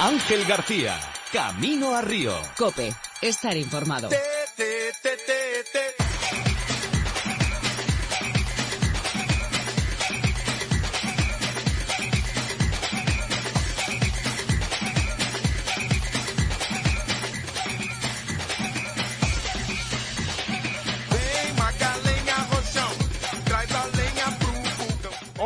Ángel García, Camino a Río. Cope, estar informado.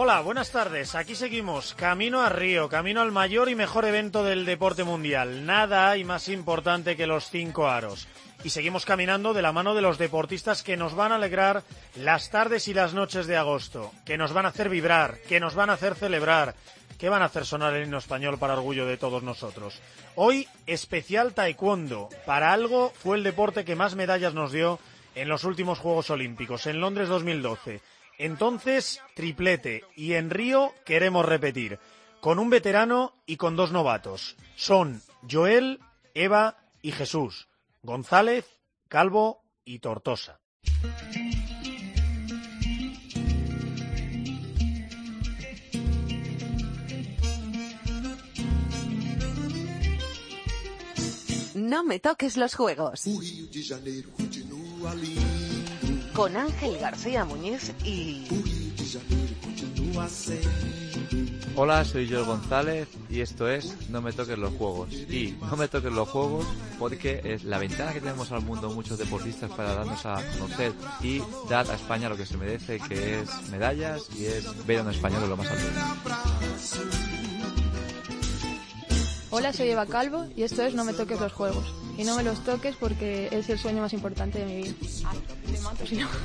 Hola, buenas tardes. Aquí seguimos. Camino a Río, camino al mayor y mejor evento del deporte mundial. Nada hay más importante que los cinco aros. Y seguimos caminando de la mano de los deportistas que nos van a alegrar las tardes y las noches de agosto, que nos van a hacer vibrar, que nos van a hacer celebrar, que van a hacer sonar el himno español para orgullo de todos nosotros. Hoy, especial taekwondo. Para algo fue el deporte que más medallas nos dio en los últimos Juegos Olímpicos, en Londres 2012. Entonces, triplete. Y en Río queremos repetir. Con un veterano y con dos novatos. Son Joel, Eva y Jesús. González, Calvo y Tortosa. No me toques los juegos. Con Ángel García Muñiz y... Hola, soy Joel González y esto es No me toques los juegos. Y no me toques los juegos porque es la ventana que tenemos al mundo muchos deportistas para darnos a conocer y dar a España lo que se merece, que es medallas y es ver a un español lo más alto. Hola, soy Eva Calvo y esto es No me toques los juegos. Y no me los toques porque es el sueño más importante de mi vida. Te mato si no.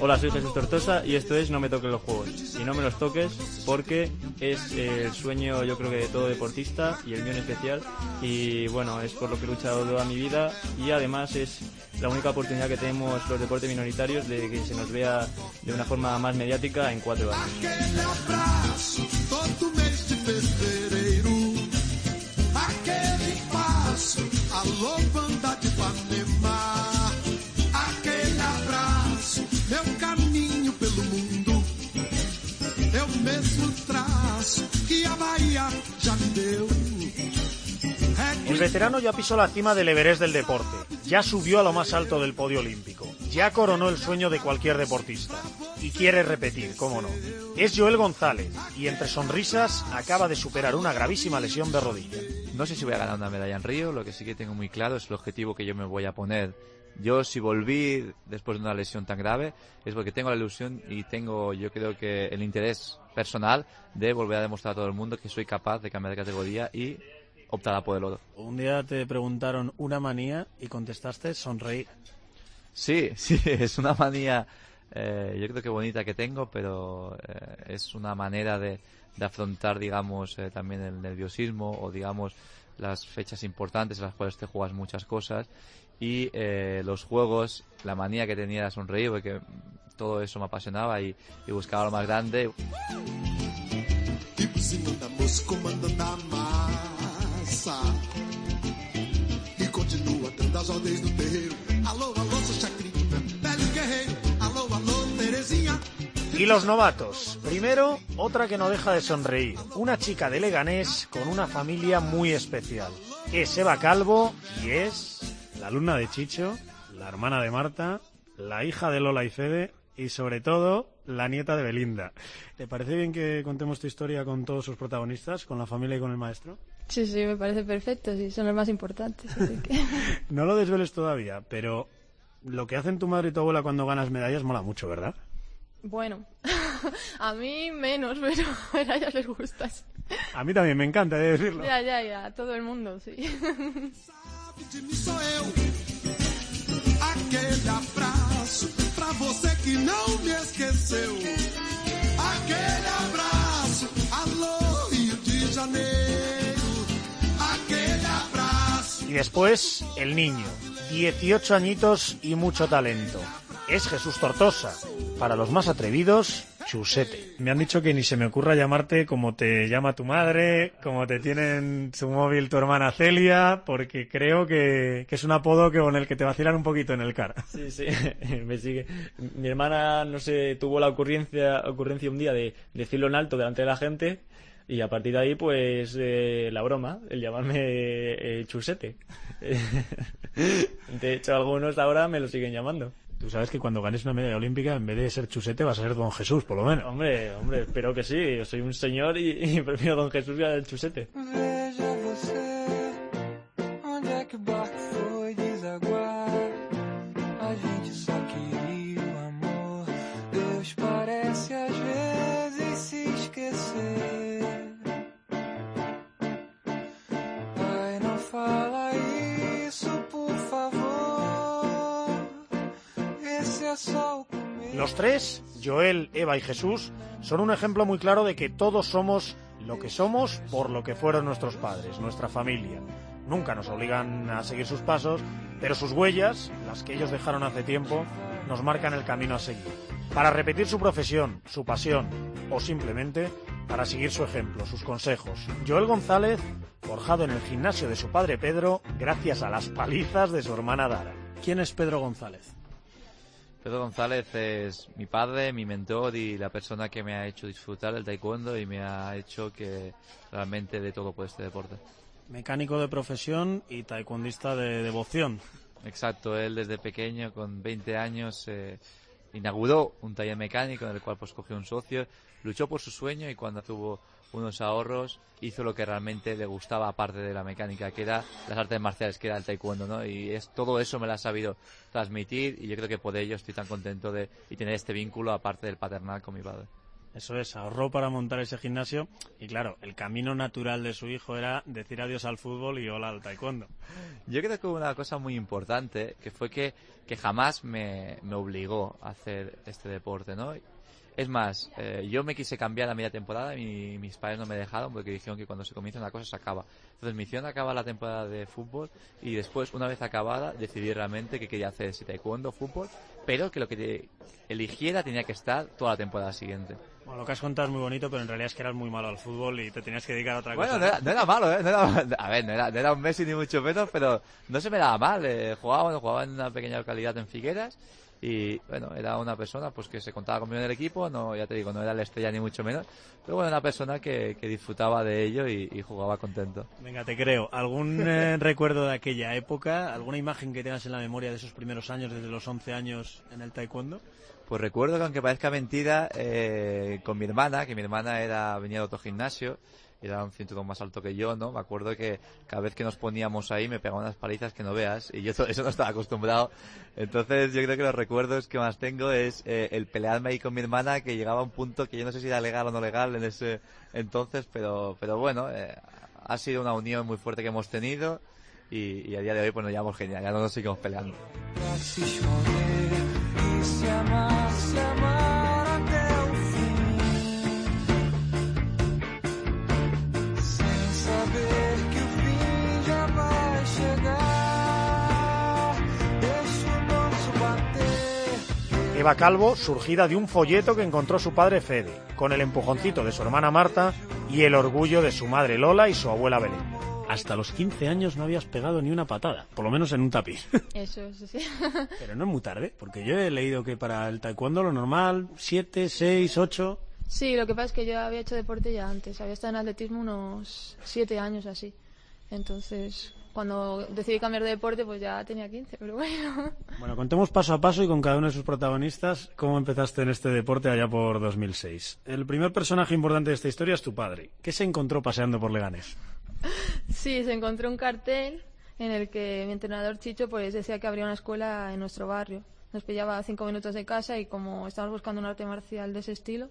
Hola, soy Jesús Tortosa y esto es No me toques los juegos. Y no me los toques porque es el sueño yo creo que de todo deportista y el mío en especial. Y bueno, es por lo que he luchado toda mi vida y además es la única oportunidad que tenemos los deportes minoritarios de que se nos vea de una forma más mediática en cuatro años. El veterano ya pisó la cima del Everest del deporte, ya subió a lo más alto del podio olímpico, ya coronó el sueño de cualquier deportista. Y quiere repetir, cómo no. Es Joel González y entre sonrisas acaba de superar una gravísima lesión de rodilla. No sé si voy a ganar una medalla en Río, lo que sí que tengo muy claro es el objetivo que yo me voy a poner. Yo si volví después de una lesión tan grave es porque tengo la ilusión y tengo yo creo que el interés personal de volver a demostrar a todo el mundo que soy capaz de cambiar de categoría y optar a por el oro. Un día te preguntaron una manía y contestaste sonreír. Sí, sí, es una manía eh, yo creo que bonita que tengo, pero eh, es una manera de, de afrontar, digamos, eh, también el nerviosismo o, digamos, las fechas importantes en las cuales te juegas muchas cosas y eh, los juegos, la manía que tenía era sonreír, porque todo eso me apasionaba y, y buscaba lo más grande. Y los novatos. Primero, otra que no deja de sonreír. Una chica de Leganés con una familia muy especial. Es Eva Calvo y es la alumna de Chicho, la hermana de Marta, la hija de Lola y Fede y sobre todo la nieta de Belinda. ¿Te parece bien que contemos tu historia con todos sus protagonistas, con la familia y con el maestro? Sí, sí, me parece perfecto, sí, son los más importantes. así que- No lo desveles todavía, pero lo que hacen tu madre y tu abuela cuando ganas medallas mola mucho, ¿verdad? Bueno, a mí menos, pero a ellas les gusta. sí. A mí también me encanta, de decirlo. Ya, ya, ya, a todo el mundo, sí. De mim sou eu. Aquele abraço pra você que não me esqueceu. Aquele abraço, alô, Rio de Janeiro. Aquele abraço. Y después, el niño. 18 añitos y mucho talento. Es Jesús Tortosa. Para los más atrevidos, Chusete. Me han dicho que ni se me ocurra llamarte como te llama tu madre, como te tiene en su móvil tu hermana Celia, porque creo que, que es un apodo que, con el que te vacilan un poquito en el car. Sí, sí, me sigue. Mi hermana, no sé, tuvo la ocurrencia, ocurrencia un día de decirlo en alto delante de la gente y a partir de ahí, pues, eh, la broma, el llamarme eh, Chusete. De hecho, algunos ahora me lo siguen llamando. Tú sabes que cuando ganes una medalla olímpica, en vez de ser Chusete, vas a ser Don Jesús, por lo menos. Hombre, hombre, espero que sí. Yo soy un señor y, y prefiero Don Jesús al Chusete. Los tres, Joel, Eva y Jesús, son un ejemplo muy claro de que todos somos lo que somos por lo que fueron nuestros padres, nuestra familia. Nunca nos obligan a seguir sus pasos, pero sus huellas, las que ellos dejaron hace tiempo, nos marcan el camino a seguir. Para repetir su profesión, su pasión o simplemente para seguir su ejemplo, sus consejos. Joel González, forjado en el gimnasio de su padre Pedro, gracias a las palizas de su hermana Dara. ¿Quién es Pedro González? Pedro González es mi padre, mi mentor y la persona que me ha hecho disfrutar del taekwondo y me ha hecho que realmente de todo por este deporte. Mecánico de profesión y taekwondista de devoción. Exacto, él desde pequeño, con 20 años, eh, inauguró un taller mecánico en el cual pues cogió un socio, luchó por su sueño y cuando tuvo unos ahorros hizo lo que realmente le gustaba aparte de la mecánica, que era las artes marciales, que era el taekwondo, ¿no? Y es todo eso me lo ha sabido transmitir y yo creo que por ello estoy tan contento de y tener este vínculo aparte del paternal con mi padre. Eso es, ahorró para montar ese gimnasio y claro, el camino natural de su hijo era decir adiós al fútbol y hola al taekwondo. Yo creo que hubo una cosa muy importante, que fue que, que jamás me, me obligó a hacer este deporte, ¿no? Es más, eh, yo me quise cambiar a media temporada y mis padres no me dejaron porque dijeron que cuando se comienza una cosa se acaba. Entonces me hicieron acabar la temporada de fútbol y después, una vez acabada, decidí realmente que quería hacer si taekwondo, fútbol, pero que lo que te eligiera tenía que estar toda la temporada siguiente. Bueno, lo que has contado es muy bonito, pero en realidad es que eras muy malo al fútbol y te tenías que dedicar a otra Bueno, cosa. no era, no era malo, ¿eh? No era- a ver, no era, no era un Messi ni mucho menos, pero no se me daba mal. eh, jugaba, bueno, jugaba en una pequeña localidad en Figueras y, bueno, era una persona pues que se contaba conmigo en el equipo, no, ya te digo, no era la estrella ni mucho menos, pero bueno, una persona que, que disfrutaba de ello y, y jugaba contento. Venga, te creo. ¿Algún eh, recuerdo de aquella época? ¿Alguna imagen que tengas en la memoria de esos primeros años, desde los 11 años en el taekwondo? Pues recuerdo que aunque parezca mentira, eh, con mi hermana, que mi hermana era, venía de otro gimnasio, era un cinturón más alto que yo, ¿no? Me acuerdo que cada vez que nos poníamos ahí me pegaban unas palizas que no veas y yo eso no estaba acostumbrado. Entonces yo creo que los recuerdos que más tengo es eh, el pelearme ahí con mi hermana que llegaba a un punto que yo no sé si era legal o no legal en ese entonces, pero, pero bueno, eh, ha sido una unión muy fuerte que hemos tenido y, y a día de hoy pues nos llevamos genial, ya no nos seguimos peleando. Eva Calvo, surgida de un folleto que encontró su padre Fede, con el empujoncito de su hermana Marta y el orgullo de su madre Lola y su abuela Belén. Hasta los 15 años no habías pegado ni una patada, por lo menos en un tapiz. Eso, eso sí. Pero no es muy tarde, porque yo he leído que para el taekwondo lo normal, 7, 6, 8... Sí, lo que pasa es que yo había hecho deporte ya antes. Había estado en atletismo unos siete años así. Entonces, cuando decidí cambiar de deporte, pues ya tenía 15, pero bueno. Bueno, contemos paso a paso y con cada uno de sus protagonistas cómo empezaste en este deporte allá por 2006. El primer personaje importante de esta historia es tu padre. ¿Qué se encontró paseando por Leganés? Sí, se encontró un cartel en el que mi entrenador Chicho pues decía que habría una escuela en nuestro barrio. Nos pillaba a cinco minutos de casa y como estábamos buscando un arte marcial de ese estilo,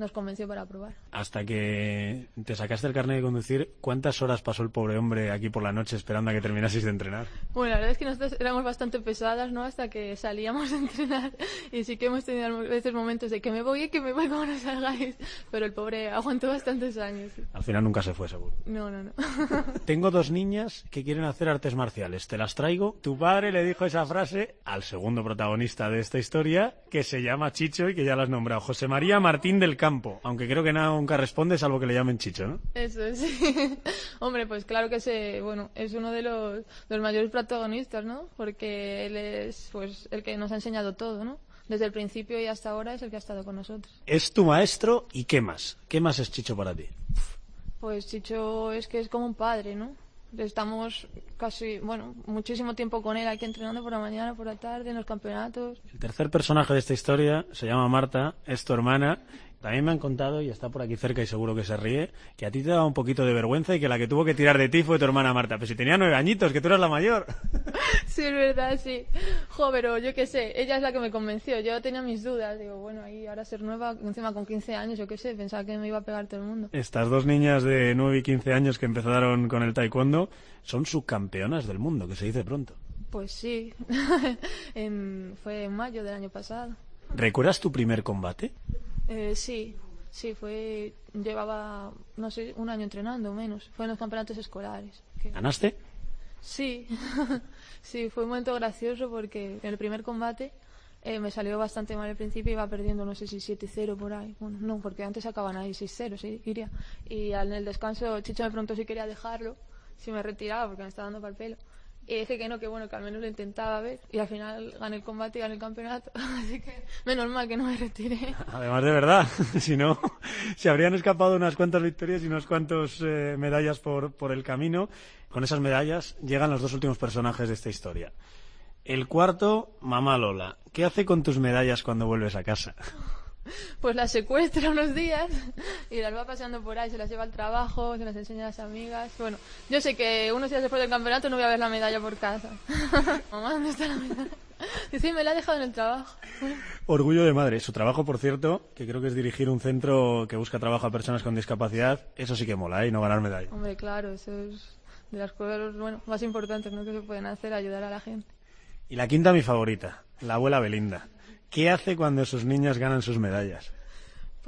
nos convenció para probar. Hasta que te sacaste el carnet de conducir, ¿cuántas horas pasó el pobre hombre aquí por la noche esperando a que terminaseis de entrenar? Bueno, la verdad es que nosotros éramos bastante pesadas, ¿no? Hasta que salíamos a entrenar y sí que hemos tenido a veces momentos de que me voy y que me voy como no salgáis, pero el pobre aguantó bastantes años. Al final nunca se fue, seguro. No, no, no. Tengo dos niñas que quieren hacer artes marciales. Te las traigo. Tu padre le dijo esa frase al segundo protagonista de esta historia, que se llama Chicho y que ya lo has nombrado, José María Martín del Campo. Aunque creo que nunca responde, salvo que le llamen Chicho, ¿no? Eso es. Hombre, pues claro que se, bueno, es uno de los, de los mayores protagonistas, ¿no? Porque él es, pues, el que nos ha enseñado todo, ¿no? Desde el principio y hasta ahora es el que ha estado con nosotros. Es tu maestro y ¿qué más? ¿Qué más es Chicho para ti? Pues Chicho es que es como un padre, ¿no? Estamos casi, bueno, muchísimo tiempo con él aquí entrenando por la mañana, por la tarde, en los campeonatos. El tercer personaje de esta historia se llama Marta, es tu hermana. También me han contado, y está por aquí cerca y seguro que se ríe, que a ti te daba un poquito de vergüenza y que la que tuvo que tirar de ti fue tu hermana Marta. Pero si tenía nueve añitos, que tú eras la mayor. Sí, es verdad, sí. Jo, pero yo qué sé, ella es la que me convenció. Yo tenía mis dudas. Digo, bueno, ahí ahora ser nueva, encima con 15 años, yo qué sé, pensaba que me iba a pegar todo el mundo. Estas dos niñas de 9 y 15 años que empezaron con el taekwondo son subcampeonas del mundo, que se dice pronto. Pues sí, En- fue en mayo del año pasado. ¿Recuerdas tu primer combate? Eh, sí, sí, fue. Llevaba, no sé, un año entrenando menos. Fue en los campeonatos escolares. que- ¿Ganaste? Sí, sí, fue un momento gracioso porque en el primer combate eh, me salió bastante mal al principio, iba perdiendo, no sé si 7-0 por ahí. Bueno, no, porque antes acaban ahí 6-0, sí, iría. Y al- en el descanso Chicho me preguntó si quería dejarlo, si me retiraba porque me estaba dando para el pelo. Y dije que no, que bueno, que al menos lo intentaba ver. Y al final gané el combate y gané el campeonato. Así que menos mal que no me retiré. Además de verdad, si no, se habrían escapado unas cuantas victorias y unas cuantas eh, medallas por, por el camino. Con esas medallas llegan los dos últimos personajes de esta historia. El cuarto, Mamá Lola. ¿Qué hace con tus medallas cuando vuelves a casa? Pues las secuestra unos días y las va paseando por ahí, se las lleva al trabajo, se las enseña a las amigas. Bueno, yo sé que unos días después del campeonato no voy a ver la medalla por casa. Mamá, ¿dónde está la medalla? Dice, me la ha dejado en el trabajo. Orgullo de madre. Su trabajo, por cierto, que creo que es dirigir un centro que busca trabajo a personas con discapacidad, eso sí que mola, ¿eh? Y no ganar medalla. Hombre, claro, eso es de las cosas bueno, más importantes ¿no? que se pueden hacer, ayudar a la gente. Y la quinta, mi favorita, la abuela Belinda. ¿Qué hace cuando sus niñas ganan sus medallas?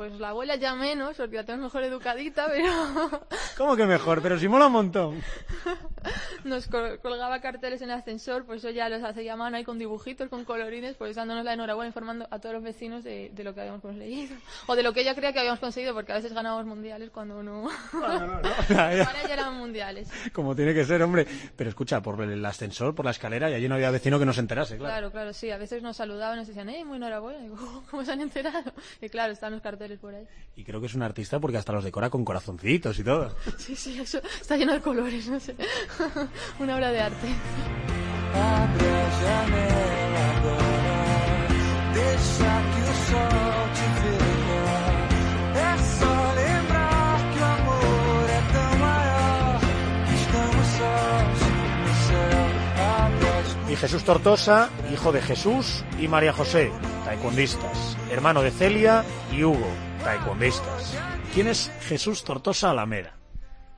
Pues la abuela ya menos, porque la tenemos mejor educadita, pero ¿Cómo que mejor? Pero si mola un montón. nos col- colgaba carteles en el ascensor, pues eso ya los hacía a mano ahí con dibujitos, con colorines, pues dándonos la enhorabuena, informando a todos los vecinos de, de lo que habíamos conseguido. O de lo que ella creía que habíamos conseguido, porque a veces ganábamos mundiales cuando no. Ahora ya eran mundiales. Como tiene que ser, hombre. Pero escucha, por el ascensor, por la escalera, y allí no había vecino que no se enterase, claro. Claro, claro, sí. A veces nos saludaban y nos decían, eh, muy enhorabuena. Y digo, "Oh, ¿cómo se han enterado? Y claro, están los carteles por ahí. Y creo que es un artista porque hasta los decora con corazoncitos y todo. Sí, sí, eso está lleno de colores, no sé. Una obra de arte. Y Jesús Tortosa, hijo de Jesús y María José, taekwondistas. Hermano de Celia y Hugo, taekwondistas. ¿Quién es Jesús Tortosa Alameda?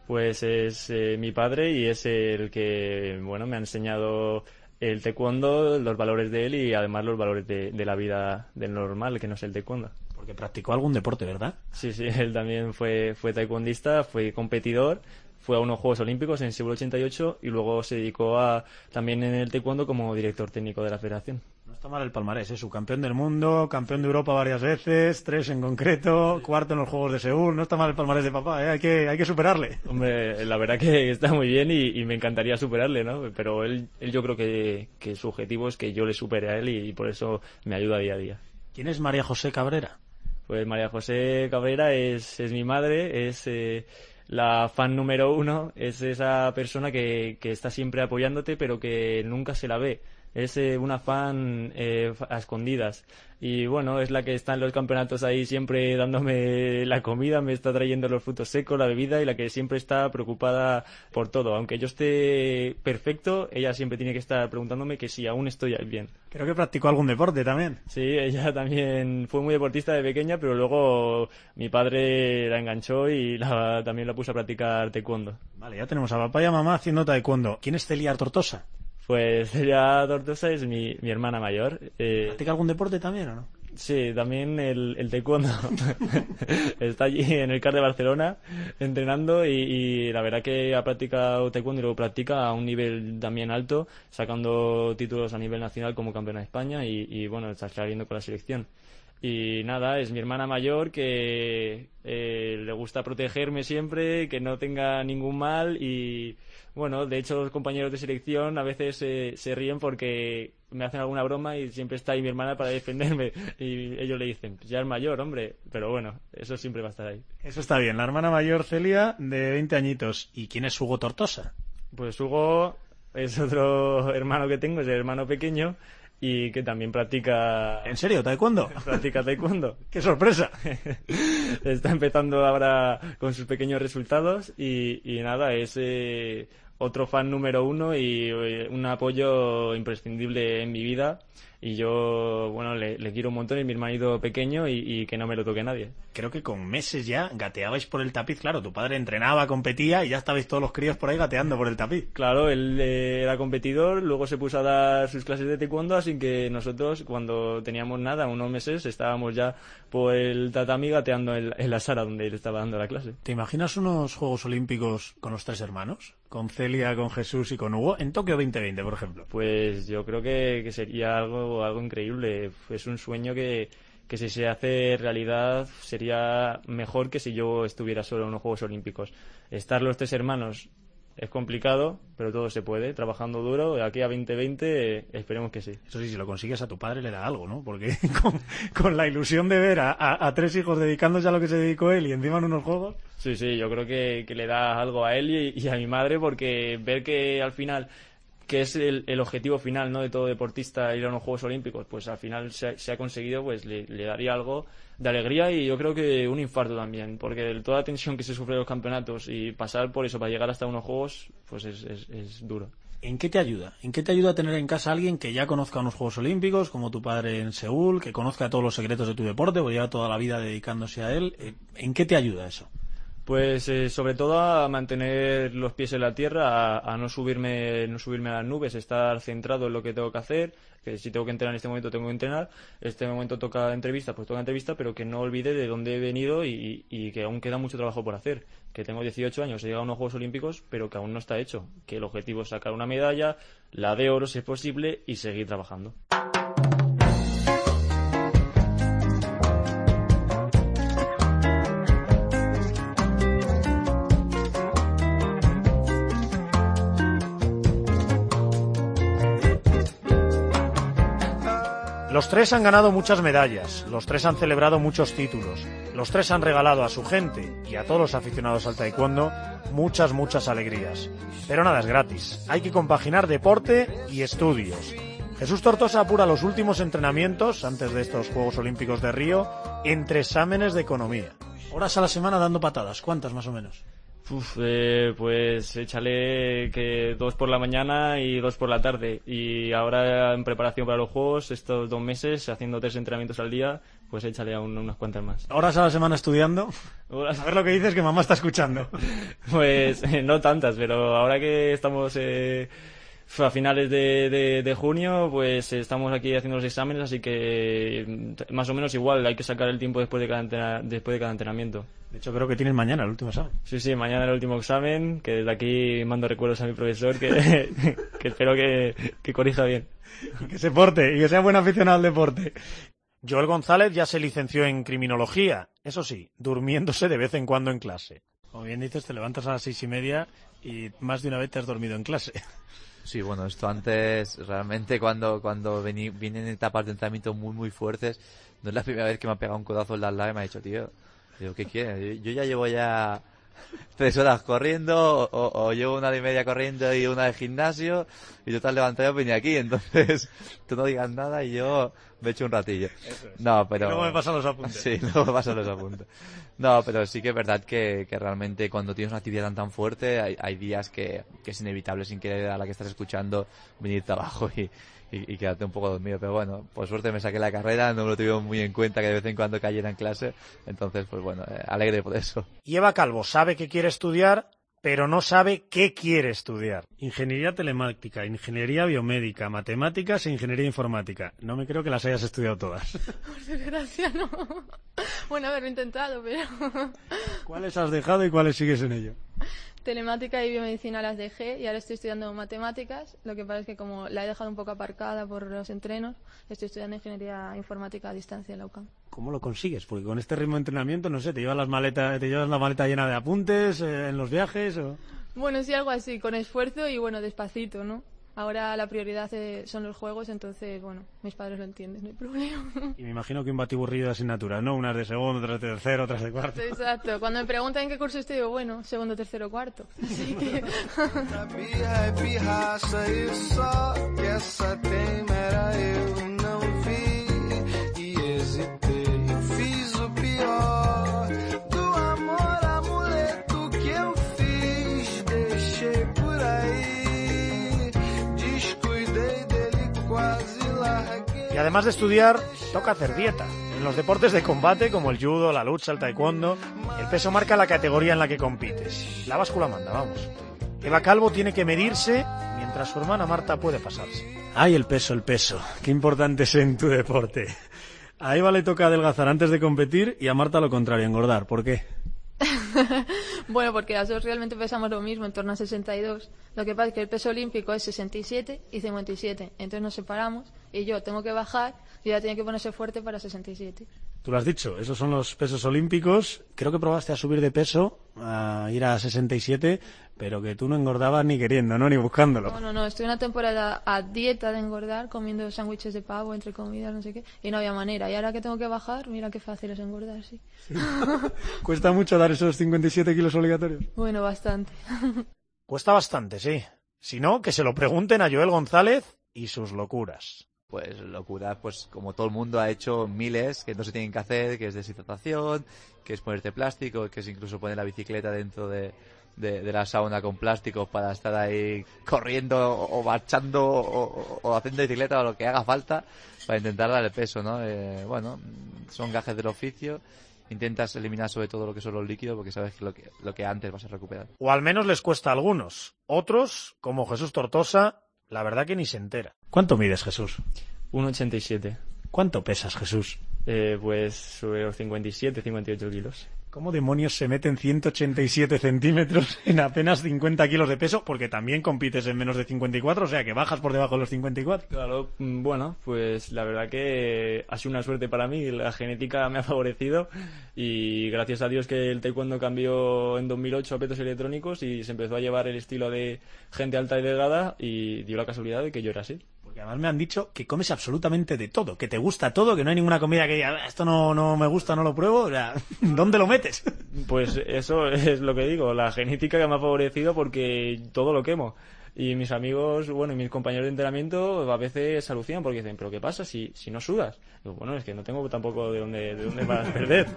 Pues es eh, mi padre y es el que, bueno, me ha enseñado el taekwondo, los valores de él y además los valores de, de la vida del normal, que no es el taekwondo. Porque practicó algún deporte, ¿verdad? Sí, sí, él también fue, fue taekwondista, fue competidor, fue a unos Juegos Olímpicos en Seúl 88 y luego se dedicó a, también en el taekwondo como director técnico de la federación. No está mal el palmarés, es subcampeón del mundo, campeón de Europa varias veces, tres en concreto, cuarto en los Juegos de Seúl. No está mal el palmarés de papá, ¿eh? hay, que, hay que superarle. Hombre, la verdad que está muy bien y, y me encantaría superarle, ¿no? Pero él, él yo creo que, que su objetivo es que yo le supere a él y, por eso me ayuda día a día. ¿Quién es María José Cabrera? Pues María José Cabrera es, es mi madre, es eh, la fan número uno, es esa persona que, que está siempre apoyándote pero que nunca se la ve. Es eh, una fan eh, a escondidas. Y bueno, es la que está en los campeonatos ahí siempre dándome la comida, me está trayendo los frutos secos, la bebida y la que siempre está preocupada por todo. Aunque yo esté perfecto, ella siempre tiene que estar preguntándome que si aún estoy bien. Creo que practicó algún deporte también. Sí, ella también fue muy deportista de pequeña, pero luego mi padre la enganchó y la- también la puso a practicar taekwondo. Vale, ya tenemos a papá y a mamá haciendo taekwondo. ¿Quién es Celia Tortosa? Pues Celia Tortosa es mi, mi hermana mayor. Eh, ¿Practica algún deporte también o no? Sí, también el, el taekwondo. Está allí en el CAR de Barcelona entrenando y, y la verdad que ha practicado taekwondo y lo practica a un nivel también alto, sacando títulos a nivel nacional como campeona de España y, y, bueno, está saliendo con la selección. Y nada, es mi hermana mayor que eh, le gusta protegerme siempre, que no tenga ningún mal y bueno, de hecho los compañeros de selección a veces eh, se ríen porque me hacen alguna broma y siempre está ahí mi hermana para defenderme y ellos le dicen, "Pues ya es mayor, hombre, pero bueno, eso siempre va a estar ahí. Eso está bien. La hermana mayor Celia, de 20 añitos. ¿Y quién es Hugo Tortosa? Pues Hugo es otro hermano que tengo, es el hermano pequeño y que también practica ¿En serio? ¿Taekwondo? practica taekwondo. ¡Qué sorpresa! está empezando ahora con sus pequeños resultados y, y nada, es eh, otro fan número uno y eh, un apoyo imprescindible en mi vida. Y yo, bueno, le, le quiero un montón, es mi hermanito pequeño y, y que no me lo toque nadie. Creo que con meses ya gateabais por el tapiz. Claro, tu padre entrenaba, competía y ya estabais todos los críos por ahí gateando por el tapiz. Claro, él eh, era competidor, luego se puso a dar sus clases de taekwondo, así que nosotros, cuando teníamos nada, unos meses, estábamos ya por el tatami gateando en, en la sala donde él estaba dando la clase. ¿Te imaginas unos Juegos Olímpicos con los tres hermanos? Con Celia, con Jesús y con Hugo. En Tokio 2020, por ejemplo. Pues yo creo que, que sería algo, algo increíble. Es un sueño que, que si se hace realidad sería mejor que si yo estuviera solo en los Juegos Olímpicos. Estar los tres hermanos es complicado, pero todo se puede. Trabajando duro, de aquí a 2020 eh, esperemos que sí. Eso sí, si lo consigues a tu padre le da algo, ¿no? Porque con, con la ilusión de ver a, a- a tres hijos dedicándose a lo que se dedicó él y encima en unos juegos. Sí, sí, yo creo que, que le da algo a él y, y a mi madre porque ver que al final que es el, objetivo final ¿no? de todo deportista ir a unos Juegos Olímpicos, pues al final se, ha- se ha conseguido, pues le, daría algo de alegría y yo creo que un infarto también, porque toda la tensión que se sufre en los campeonatos y pasar por eso para llegar hasta unos Juegos, pues es, es, es duro. ¿En qué te ayuda? ¿En qué te ayuda tener en casa a alguien que ya conozca unos Juegos Olímpicos, como tu padre en Seúl, que conozca todos los secretos de tu deporte, porque lleva toda la vida dedicándose a él? Eh, ¿En qué te ayuda eso? Pues eh, sobre todo a mantener los pies en la tierra, a, no subirme, no subirme a las nubes, estar centrado en lo que tengo que hacer, que si tengo que entrenar en este momento tengo que entrenar, este momento toca entrevista, pues toca entrevista, pero que no olvide de dónde he venido y, y que aún queda mucho trabajo por hacer. Que tengo 18 años, he llegado a unos Juegos Olímpicos, pero que aún no está hecho. Que el objetivo es sacar una medalla, la de oro si es posible y seguir trabajando. Los tres han ganado muchas medallas, los tres han celebrado muchos títulos, los tres han regalado a su gente y a todos los aficionados al taekwondo muchas, muchas alegrías. Pero nada es gratis, hay que compaginar deporte y estudios. Jesús Tortosa apura los últimos entrenamientos antes de estos Juegos Olímpicos de Río entre exámenes de economía. Horas a la semana dando patadas, ¿cuántas más o menos? Uf, eh, pues échale que dos por la mañana y dos por la tarde. Y ahora en preparación para los juegos, estos dos meses, haciendo tres entrenamientos al día, pues échale aún unas cuantas más. Horas a la semana estudiando. A ver lo que dices que mamá está escuchando. Pues eh, no tantas, pero ahora que estamos eh, a finales de, de- de junio, pues estamos aquí haciendo los exámenes, así que mm, más o menos igual, hay que sacar el tiempo después de cada, entrena- después de cada entrenamiento. De hecho, creo que tienes mañana el último examen. Sí, sí, mañana el último examen, que desde aquí mando recuerdos a mi profesor, que, que espero que, que corrija bien. Y que se porte y que sea buen aficionado al deporte. Joel González ya se licenció en criminología, eso sí, durmiéndose de vez en cuando en clase. Como bien dices, te levantas a las seis y media y más de una vez te has dormido en clase. Sí, bueno, esto antes, realmente cuando, cuando vení- vienen etapas de entrenamiento muy, muy fuertes, no es la primera vez que me ha pegado un codazo en la lágrima y me ha dicho, tío, digo, ¿qué quieres? Yo, yo ya llevo ya tres horas corriendo, o, o llevo una hora y media corriendo y una de gimnasio, y yo te has levantado y venía aquí, entonces tú no digas nada y yo me echo un ratillo. No, pero... Luego me pasan los apuntes. Sí, luego me pasan los apuntes. No, pero sí que es verdad que, que realmente cuando tienes una actividad tan, tan fuerte, hay, hay días que, que es inevitable sin querer a la que estás escuchando venirte abajo y, y, y quedarte un poco dormido. Pero bueno, por suerte me saqué la carrera, no me lo tuvieron muy en cuenta que de vez en cuando cayera en clase. Entonces, pues bueno, eh, alegre por eso. Y Eva Calvo sabe que quiere estudiar, pero no sabe qué quiere estudiar. Ingeniería telemática, ingeniería biomédica, matemáticas e ingeniería informática. No me creo que las hayas estudiado todas. Por desgracia, no. Bueno, haberlo intentado, pero. ¿Cuáles has dejado y cuáles sigues en ello? Telemática y biomedicina las dejé y ahora estoy estudiando matemáticas. Lo que pasa es que como la he dejado un poco aparcada por los entrenos, estoy estudiando ingeniería informática a distancia en la UCAM. ¿Cómo lo consigues? Porque con este ritmo de entrenamiento, no sé, te llevas las maletas, te llevas la maleta llena de apuntes eh, en los viajes o... Bueno, sí, algo así, con esfuerzo y bueno, despacito, ¿no? Ahora la prioridad eh, son los juegos, entonces, bueno, mis padres lo entienden, no hay problema. Y me imagino que un batiburrillo de asignaturas, ¿no? Unas de segundo, otras de tercero, otras de cuarto. Exacto, cuando me preguntan en qué curso estoy, digo, bueno, segundo, tercero, cuarto. Así que... además de estudiar, toca hacer dieta. En los deportes de combate, como el judo, la lucha, el taekwondo, el peso marca la categoría en la que compites. La báscula manda, vamos. Eva Calvo tiene que medirse mientras su hermana Marta puede pasarse. Ay, el peso, el peso. Qué importante es en tu deporte. A Eva le toca adelgazar antes de competir y a Marta lo contrario, engordar. ¿Por qué? bueno, porque las dos realmente pesamos lo mismo, en torno a 62. Lo que pasa es que el peso olímpico es 67 y 57. Entonces nos separamos y yo tengo que bajar y ella tiene que ponerse fuerte para 67. Tú lo has dicho, esos son los pesos olímpicos. Creo que probaste a subir de peso, a ir a 67, pero que tú no engordabas ni queriendo, ¿no? Ni buscándolo. No, no, no, estoy una temporada a dieta de engordar, comiendo sándwiches de pavo entre comidas, no sé qué, y no había manera. Y ahora que tengo que bajar, mira qué fácil es engordar, sí. ¿Cuesta mucho dar esos 57 kilos obligatorios? Bueno, bastante. Cuesta bastante, sí. Si no, que se lo pregunten a Joel González y sus locuras. Pues locura, pues como todo el mundo ha hecho miles que no se tienen que hacer, que es deshidratación, que es ponerte plástico, que es incluso poner la bicicleta dentro de, la sauna con plástico para estar ahí corriendo o, marchando o, o- haciendo bicicleta o lo que haga falta para intentar dar el peso, ¿no? Eh, bueno, son gajes del oficio. Intentas eliminar sobre todo lo que son los líquidos porque sabes que lo que, lo que antes vas a recuperar. O al menos les cuesta a algunos. Otros, como Jesús Tortosa, la verdad que ni se entera. ¿Cuánto mides, Jesús? 1,87. ¿Cuánto pesas, Jesús? Eh, pues sobre los 57, 58 kilos. ¿Cómo demonios se meten 187 centímetros en apenas 50 kilos de peso? Porque también compites en menos de 54, o sea que bajas por debajo de los 54. Claro, mm, bueno, pues la verdad que ha sido una suerte para mí, la genética me ha favorecido y gracias a Dios que el taekwondo cambió en 2008 a petos electrónicos y se empezó a llevar el estilo de gente alta y delgada y dio la casualidad de que yo era así. Porque además me han dicho que comes absolutamente de todo, que te gusta todo, que no hay ninguna comida que diga, "Ah, esto no, no me gusta, no lo pruebo. ¿dónde lo metes? Pues eso es lo que digo, la genética que me ha favorecido porque todo lo quemo. Y mis amigos, bueno, y mis compañeros de entrenamiento a veces alucinan porque dicen, ¿pero qué pasa si, si no sudas? Bueno, es que no tengo tampoco de dónde, de dónde para perder.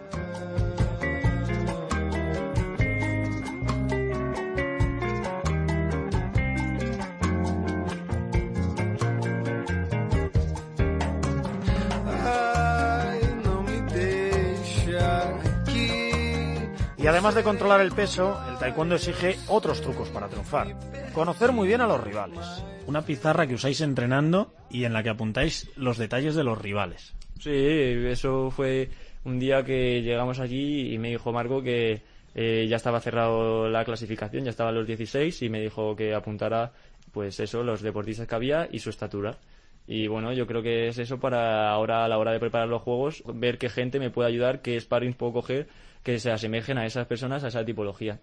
Y además de controlar el peso, el taekwondo exige otros trucos para triunfar. Conocer muy bien a los rivales. Una pizarra que usáis entrenando y en la que apuntáis los detalles de los rivales. Sí, eso fue un día que llegamos allí y me dijo Marco que eh, ya estaba cerrado la clasificación, ya estaban los 16 y me dijo que apuntara pues eso, los deportistas que había y su estatura. Y bueno, yo creo que es eso para ahora a la hora de preparar los juegos, ver qué gente me puede ayudar, qué sparrings puedo coger que se asemejen a esas personas, a esa tipología.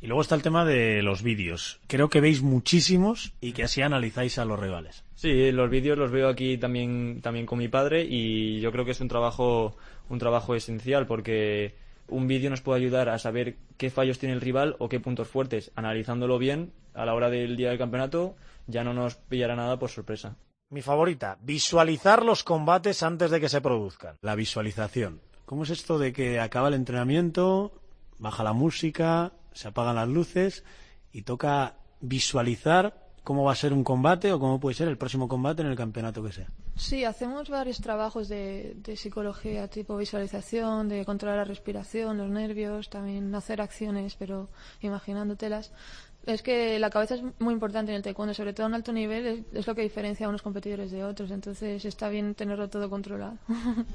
Y luego está el tema de los vídeos. Creo que veis muchísimos y que así analizáis a los rivales. Sí, los vídeos los veo aquí también, también con mi padre y yo creo que es un trabajo, un trabajo esencial porque un vídeo nos puede ayudar a saber qué fallos tiene el rival o qué puntos fuertes. Analizándolo bien, a la hora del día del campeonato, ya no nos pillará nada por sorpresa. Mi favorita, visualizar los combates antes de que se produzcan. La visualización. ¿Cómo es esto de que acaba el entrenamiento, baja la música, se apagan las luces y toca visualizar cómo va a ser un combate o cómo puede ser el próximo combate en el campeonato que sea? Sí, hacemos varios trabajos de, de psicología, tipo visualización, de controlar la respiración, los nervios, también hacer acciones, pero imaginándotelas. Es que la cabeza es muy importante en el taekwondo, sobre todo en alto nivel, es, es lo que diferencia a unos competidores de otros, entonces está bien tenerlo todo controlado.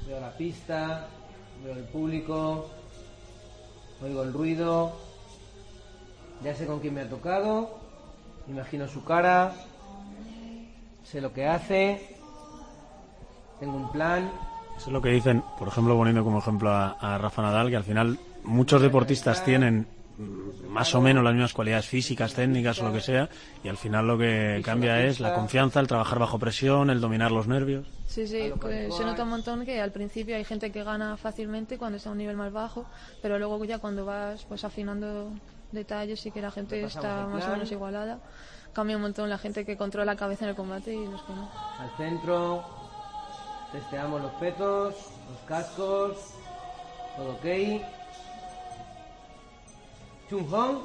Veo la pista, veo el público, oigo el ruido, ya sé con quién me ha tocado, imagino su cara, sé lo que hace, tengo un plan. Eso es lo que dicen, por ejemplo, poniendo como ejemplo a, a Rafa Nadal, que al final muchos deportistas tienen más o menos las mismas cualidades físicas, técnicas o lo que sea, y al final lo que cambia es la confianza, el trabajar bajo presión, el dominar los nervios. Sí, sí, pues se nota un montón que al principio hay gente que gana fácilmente cuando está a un nivel más bajo, pero luego ya cuando vas pues afinando detalles y que la gente está más o menos igualada, cambia un montón la gente que controla la cabeza en el combate y los que no. Al centro, testeamos los petos, los cascos, todo ok. Chung Hong,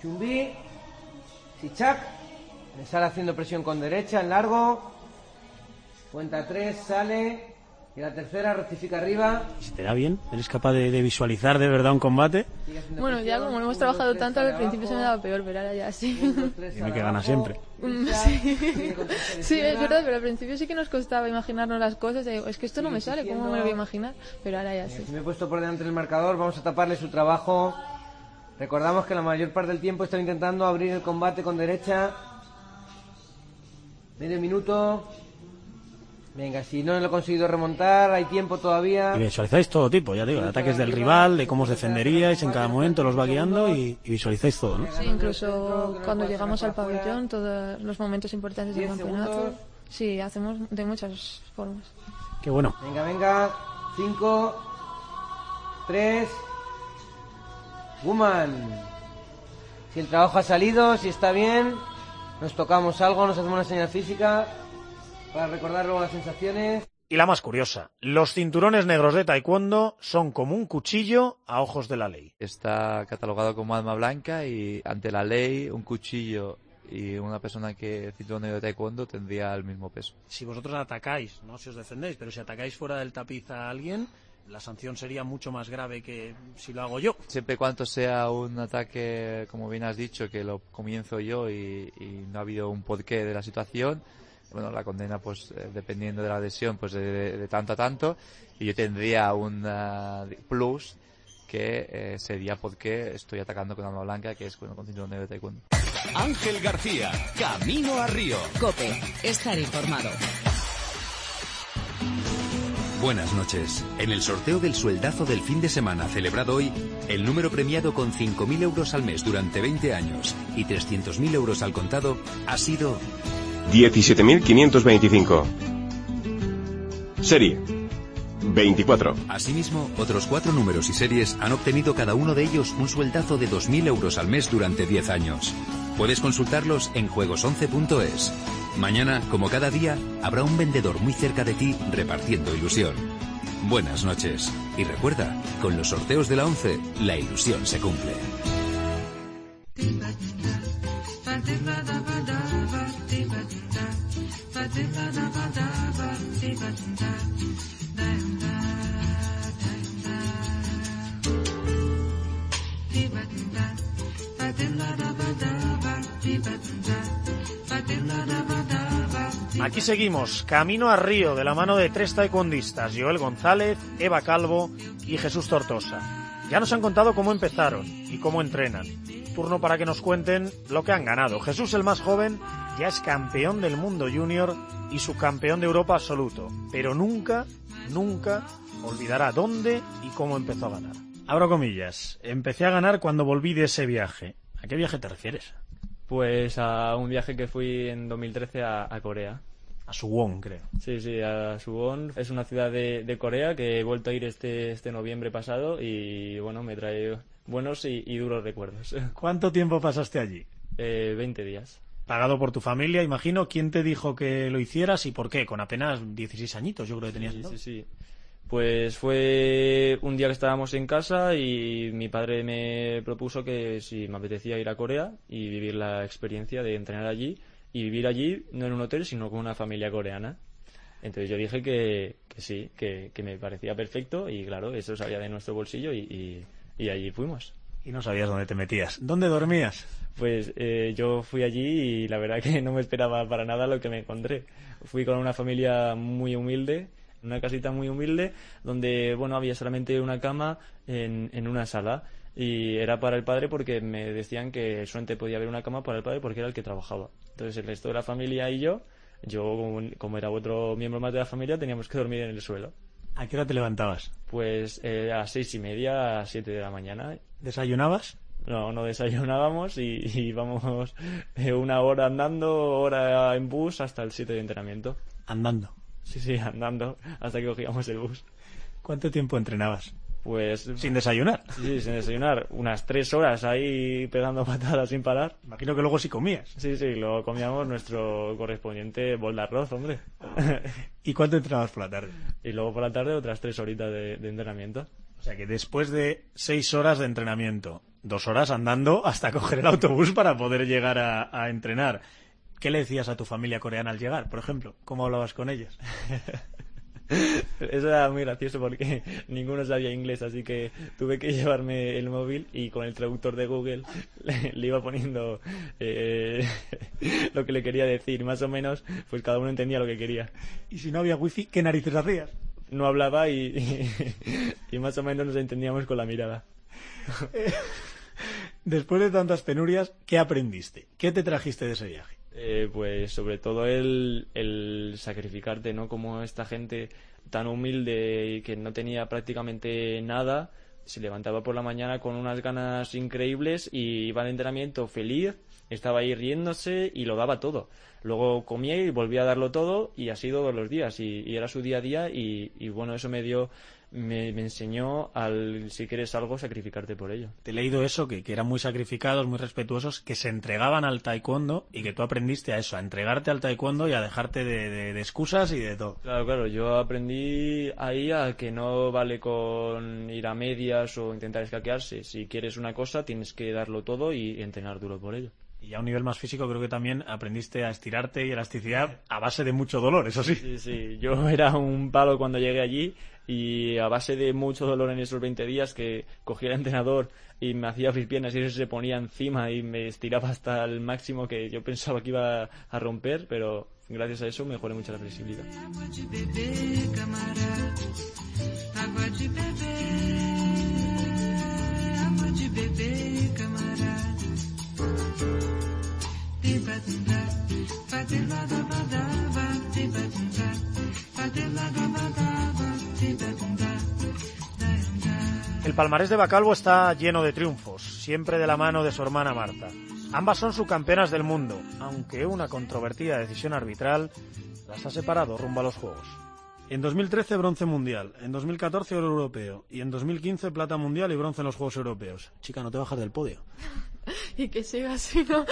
Chumbi, Sichak, me sale haciendo presión con derecha en largo. Cuenta tres, sale. Y la tercera rectifica arriba. Si te da bien, eres capaz de, de visualizar de verdad un combate. Bueno, ya presión, como hemos uno, trabajado tanto, al principio se me abajo. daba peor, pero ahora ya sí. Sale que gana abajo. siempre. Mm, sí. Sí, es verdad, pero al principio sí que nos costaba imaginarnos las cosas. Es que esto no me sale, ¿cómo me lo voy a imaginar? Pero ahora ya sí. Si me he puesto por delante del marcador, vamos a taparle su trabajo. Recordamos que la mayor parte del tiempo están intentando abrir el combate con derecha. Medio minuto. Venga, si no lo he conseguido remontar, hay tiempo todavía. Y visualizáis todo tipo, ya digo, de ataques del rival, de cómo os defenderíais en cada momento, los va guiando y, y visualizáis todo, ¿no? Sí, incluso cuando llegamos al pabellón, todos los momentos importantes del campeonato. Sí, hacemos de muchas formas. Qué bueno. Venga, venga. Cinco. Tres. Woman. Si el trabajo ha salido, si está bien, nos tocamos algo, nos hacemos una señal física para recordar luego las sensaciones. Y la más curiosa, los cinturones negros de taekwondo son como un cuchillo a ojos de la ley. Está catalogado como arma blanca y ante la ley un cuchillo y una persona que cinturón negro de taekwondo tendría el mismo peso. Si vosotros atacáis, no si os defendéis, pero si atacáis fuera del tapiz a alguien, la sanción sería mucho más grave que si lo hago yo. Siempre y cuando sea un ataque, como bien has dicho, que lo comienzo yo y, y no ha habido un porqué de la situación, bueno, la condena, pues, eh, dependiendo de la lesión, pues, de, de- de tanto a tanto, y yo tendría un ah, plus que eh, sería porque estoy atacando con arma blanca, que es con, con cinturón negro de taekwondo. Ángel García, Camino a Río. Cope, estar informado. Buenas noches. En el sorteo del sueldazo del fin de semana celebrado hoy, el número premiado con 5.000 euros al mes durante 20 años y 300.000 euros al contado ha sido 17.525. Serie 24. Asimismo, otros cuatro números y series han obtenido cada uno de ellos un sueldazo de 2.000 euros al mes durante 10 años. Puedes consultarlos en juegos11.es. Mañana, como cada día, habrá un vendedor muy cerca de ti repartiendo ilusión. Buenas noches. Y recuerda, con los sorteos de la 11, la ilusión se cumple. Aquí seguimos, camino a Río, de la mano de tres taekwondistas, Joel González, Eva Calvo y Jesús Tortosa. Ya nos han contado cómo empezaron y cómo entrenan. Turno para que nos cuenten lo que han ganado. Jesús, el más joven, ya es campeón del mundo junior y subcampeón de Europa absoluto, pero nunca, nunca olvidará dónde y cómo empezó a ganar. Abro comillas. Empecé a ganar cuando volví de ese viaje. ¿A qué viaje te refieres? Pues a un viaje que fui en 2013 a, a Corea. A Suwon, creo. Sí, sí, a Suwon. Es una ciudad de, de Corea que he vuelto a ir este, este noviembre pasado y bueno, me trae buenos y, y duros recuerdos. ¿Cuánto tiempo pasaste allí? Eh, 20 días. Pagado por tu familia, imagino. ¿Quién te dijo que lo hicieras y por qué? Con apenas 16 añitos, yo creo que tenías. Sí, ¿no? sí, sí. Pues fue un día que estábamos en casa y mi padre me propuso que si me apetecía ir a Corea y vivir la experiencia de entrenar allí y vivir allí no en un hotel sino con una familia coreana. Entonces yo dije que, que sí, que, que me parecía perfecto y claro, eso salía de nuestro bolsillo y, y, y allí fuimos. Y no sabías dónde te metías. ¿Dónde dormías? Pues eh, yo fui allí y la verdad que no me esperaba para nada lo que me encontré. Fui con una familia muy humilde, una casita muy humilde, donde bueno había solamente una cama en, en una sala y era para el padre porque me decían que solamente podía haber una cama para el padre porque era el que trabajaba. Entonces el resto de la familia y yo, yo como, como era otro miembro más de la familia, teníamos que dormir en el suelo. ¿A qué hora te levantabas? Pues eh, a seis y media, a siete de la mañana. ¿Desayunabas? No, no desayunábamos y, y íbamos eh, una hora andando, hora en bus hasta el sitio de entrenamiento. Andando. Sí, sí, andando hasta que cogíamos el bus. ¿Cuánto tiempo entrenabas? Pues... ¿Sin desayunar? Sí, sin desayunar. Unas tres horas ahí pegando patadas sin parar. Imagino que luego sí comías. Sí, sí, luego comíamos nuestro correspondiente bol de arroz, hombre. ¿Y cuánto entrenabas por la tarde? Y luego por la tarde otras tres horitas de, de entrenamiento. O sea que después de seis horas de entrenamiento, dos horas andando hasta coger el autobús para poder llegar a, a entrenar. ¿Qué le decías a tu familia coreana al llegar, por ejemplo? ¿Cómo hablabas con ellos? Eso era muy gracioso porque ninguno sabía inglés, así que tuve que llevarme el móvil y con el traductor de Google le, le iba poniendo eh, lo que le quería decir. Más o menos, pues cada uno entendía lo que quería. Y si no había wifi, ¿qué narices hacías? No hablaba y, y, y más o menos nos entendíamos con la mirada. Después de tantas penurias, ¿qué aprendiste? ¿Qué te trajiste de ese viaje? Eh, pues sobre todo el, el sacrificarte, ¿no? Como esta gente tan humilde y que no tenía prácticamente nada, se levantaba por la mañana con unas ganas increíbles y iba al entrenamiento feliz, estaba ahí riéndose y lo daba todo. Luego comía y volvía a darlo todo y así todos los días y, y era su día a día y, y bueno, eso me dio me, me, enseñó al si quieres algo sacrificarte por ello. Te he leído eso, que, que, eran muy sacrificados, muy respetuosos, que se entregaban al taekwondo y que tú aprendiste a eso, a entregarte al taekwondo y a dejarte de, de, de excusas y de todo. Claro, claro, yo aprendí ahí a que no vale con ir a medias o intentar escaquearse. Si quieres una cosa, tienes que darlo todo y entrenar duro por ello. Y a un nivel más físico creo que también aprendiste a estirarte y elasticidad a base de mucho dolor, eso sí. Sí, sí. Yo era un palo cuando llegué allí y a base de mucho dolor en esos 20 días que cogía el entrenador y me hacía abrir piernas y eso se ponía encima y me estiraba hasta el máximo que yo pensaba que iba a romper, pero gracias a eso mejoré mucho la flexibilidad. El palmarés de Bacalbo está lleno de triunfos, siempre de la mano de su hermana Marta. Ambas son subcampeonas del mundo, aunque una controvertida decisión arbitral las ha separado rumbo a los Juegos. En 2013 bronce mundial, en 2014 oro europeo y en 2015 plata mundial y bronce en los Juegos Europeos. Chica, no te bajas del podio. y que siga así, ¿no?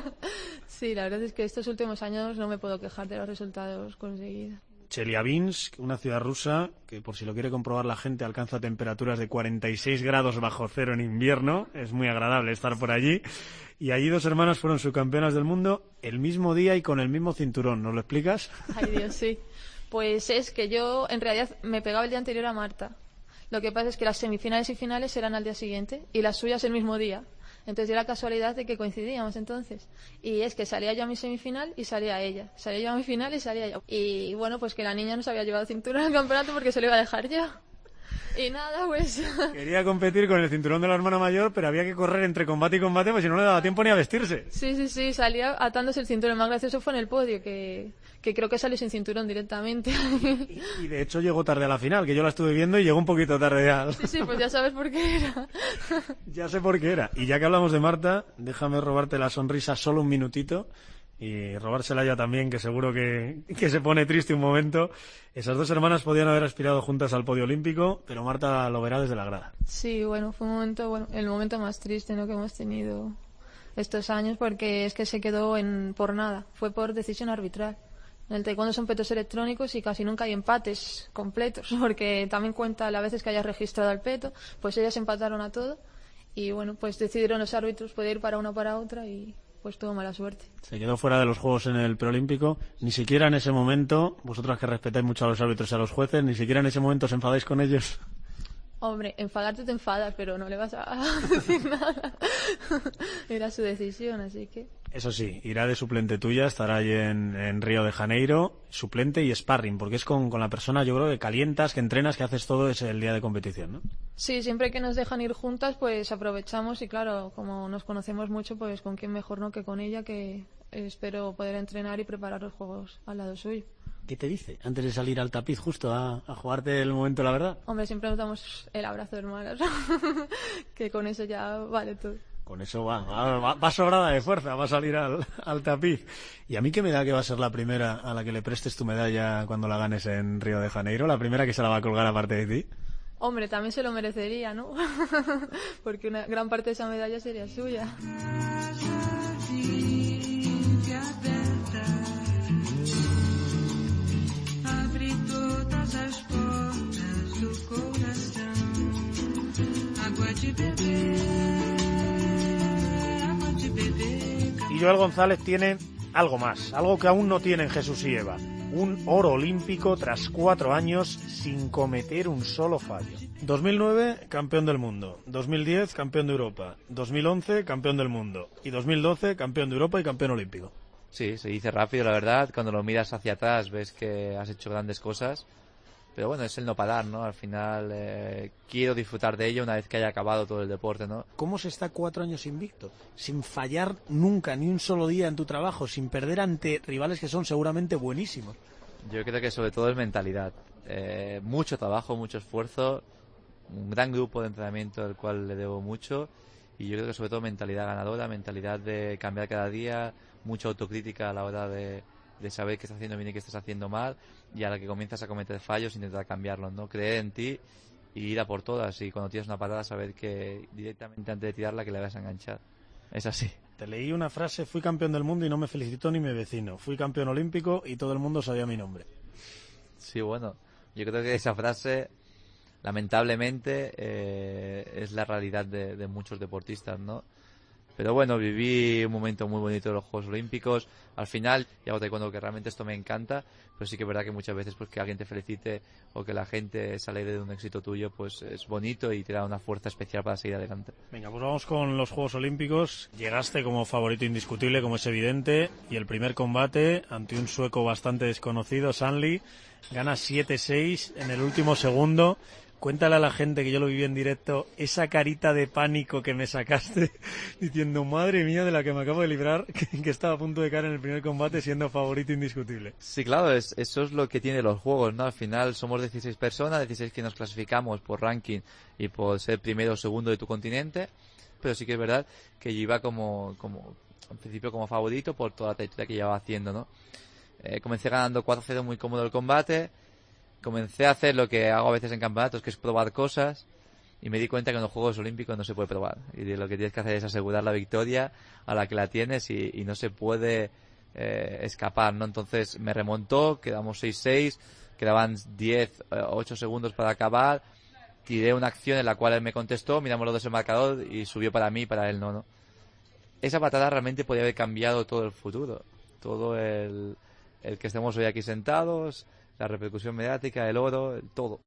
sí, la verdad es que estos últimos años no me puedo quejar de los resultados conseguidos. Chelyabinsk, una ciudad rusa que, por si lo quiere comprobar la gente, alcanza temperaturas de 46 grados bajo cero en invierno. Es muy agradable estar por allí. Y allí dos hermanas fueron subcampeonas del mundo el mismo día y con el mismo cinturón. ¿Nos lo explicas? Ay, Dios, sí. Pues es que yo, en realidad, me pegaba el día anterior a Marta. Lo que pasa es que las semifinales y finales eran al día siguiente y las suyas el mismo día. Entonces era casualidad de que coincidíamos entonces. Y es que salía yo a mi semifinal y salía ella. Salía yo a mi final y salía yo. Y bueno, pues que la niña no se había llevado cinturón al campeonato porque se lo iba a dejar yo. Y nada, pues. Quería competir con el cinturón de la hermana mayor, pero había que correr entre combate y combate, pues si no le daba tiempo ni a vestirse. Sí, sí, sí, salía atándose el cinturón. El más gracioso fue en el podio, que, que creo que salió sin cinturón directamente. Y, y, de hecho llegó tarde a la final, que yo la estuve viendo y llegó un poquito tarde ya. Sí, sí, pues ya sabes por qué era. ya sé por qué era. Y ya que hablamos de Marta, déjame robarte la sonrisa solo un minutito. Y robársela ya también, que seguro que, que se pone triste un momento. Esas dos hermanas podían haber aspirado juntas al podio olímpico, pero Marta lo verá desde la grada. Sí, bueno, fue un momento, bueno, el momento más triste ¿no? que hemos tenido estos años porque es que se quedó en por nada, fue por decisión arbitral. En el taekwondo son petos electrónicos y casi nunca hay empates completos, porque también cuenta las veces que hayas registrado el peto, pues ellas empataron a todo y bueno, pues decidieron los árbitros poder ir para una para otra y pues tuvo mala suerte. Se quedó fuera de los Juegos en el preolímpico. Ni siquiera en ese momento, vosotras que respetáis mucho a los árbitros y a los jueces, ni siquiera en ese momento os enfadáis con ellos. Hombre, enfadarte te enfadas, pero no le vas a decir nada. Era su decisión, así que. Eso sí, irá de suplente tuya, estará allí en, en Río de Janeiro, suplente y sparring, porque es con, con la persona, yo creo que calientas, que entrenas, que haces todo ese el día de competición, ¿no? Sí, siempre que nos dejan ir juntas, pues aprovechamos y claro, como nos conocemos mucho, pues con quién mejor no que con ella, que espero poder entrenar y preparar los juegos al lado suyo. ¿Qué te dice antes de salir al tapiz justo a, a jugarte el momento, la verdad? Hombre, siempre nos damos el abrazo de hermanas, que con eso ya vale todo. Con eso va, va, va- sobrada de fuerza, va a salir al, al tapiz. ¿Y a mí qué me da que va a ser la primera a la que le prestes tu medalla cuando la ganes en Río de Janeiro? ¿La primera que se la va a colgar aparte de ti? Hombre, también se lo merecería, ¿no? Porque una gran parte de esa medalla sería suya. As portas do coração. Água de beber, água de beber. Y Joel González tiene algo más, algo que aún no tienen Jesús y Eva. Un oro olímpico tras cuatro años sin cometer un solo fallo. 2009, campeón del mundo. 2010, campeón de Europa. 2011, campeón del mundo. Y 2012, campeón de Europa y campeón olímpico. Sí, se dice rápido, la verdad. Cuando lo miras hacia atrás ves que has hecho grandes cosas. Pero bueno, es el no parar, ¿no? Al final eh, quiero disfrutar de ello una vez que haya acabado todo el deporte, ¿no? ¿Cómo se está cuatro años invicto? Sin fallar nunca, ni un solo día en tu trabajo, sin perder ante rivales que son seguramente buenísimos. Yo creo que sobre todo es mentalidad. Eh, mucho trabajo, mucho esfuerzo, un gran grupo de entrenamiento al cual le debo mucho y yo creo que sobre todo mentalidad ganadora, mentalidad de cambiar cada día, mucha autocrítica a la hora de, de saber qué estás haciendo bien y qué estás haciendo mal y a la que comienzas a cometer fallos intentar cambiarlos, ¿no? Creer en ti y ir a por todas y cuando tienes una patada saber que directamente antes de tirarla que la vas a enganchar. Es así. Te leí una frase, fui campeón del mundo y no me felicitó ni mi vecino. Fui campeón olímpico y todo el mundo sabía mi nombre. Sí, bueno, yo creo que esa frase, lamentablemente, eh, es la realidad de, de muchos deportistas, ¿no? Pero bueno, viví un momento muy bonito de los Juegos Olímpicos. Al final, ya os cuando que realmente esto me encanta, pero sí que es verdad que muchas veces pues que alguien te felicite o que la gente se de un éxito tuyo, pues es bonito y te da una fuerza especial para seguir adelante. Venga, pues vamos con los Juegos Olímpicos. Llegaste como favorito indiscutible, como es evidente, y el primer combate ante un sueco bastante desconocido, Sanli, gana 7-6 en el último segundo. Cuéntale a la gente que yo lo viví en directo, esa carita de pánico que me sacaste diciendo, madre mía, de la que me acabo de librar, que, estaba a punto de caer en el primer combate siendo favorito indiscutible. Sí, claro, es, eso es lo que tiene los juegos, ¿no? Al final somos 16 personas, 16 que nos clasificamos por ranking y por ser primero o segundo de tu continente, pero sí que es verdad que yo iba como, como, al principio como favorito por toda la trayectoria que llevaba haciendo, ¿no? Eh, comencé ganando 4-0 muy cómodo el combate, comencé a hacer lo que hago a veces en campeonatos, que es probar cosas, y me di cuenta que en los Juegos Olímpicos no se puede probar. Y lo que tienes que hacer es asegurar la victoria a la que la tienes y, y no se puede eh, escapar, ¿no? Entonces me remontó, quedamos 6-6, quedaban 10, eh, 8 segundos para acabar, tiré una acción en la cual él me contestó, miramos los dos el marcador y subió para mí para él no, ¿no? Esa patada realmente podría haber cambiado todo el futuro, todo el, el que estemos hoy aquí sentados, la repercusión mediática, el oro, el todo.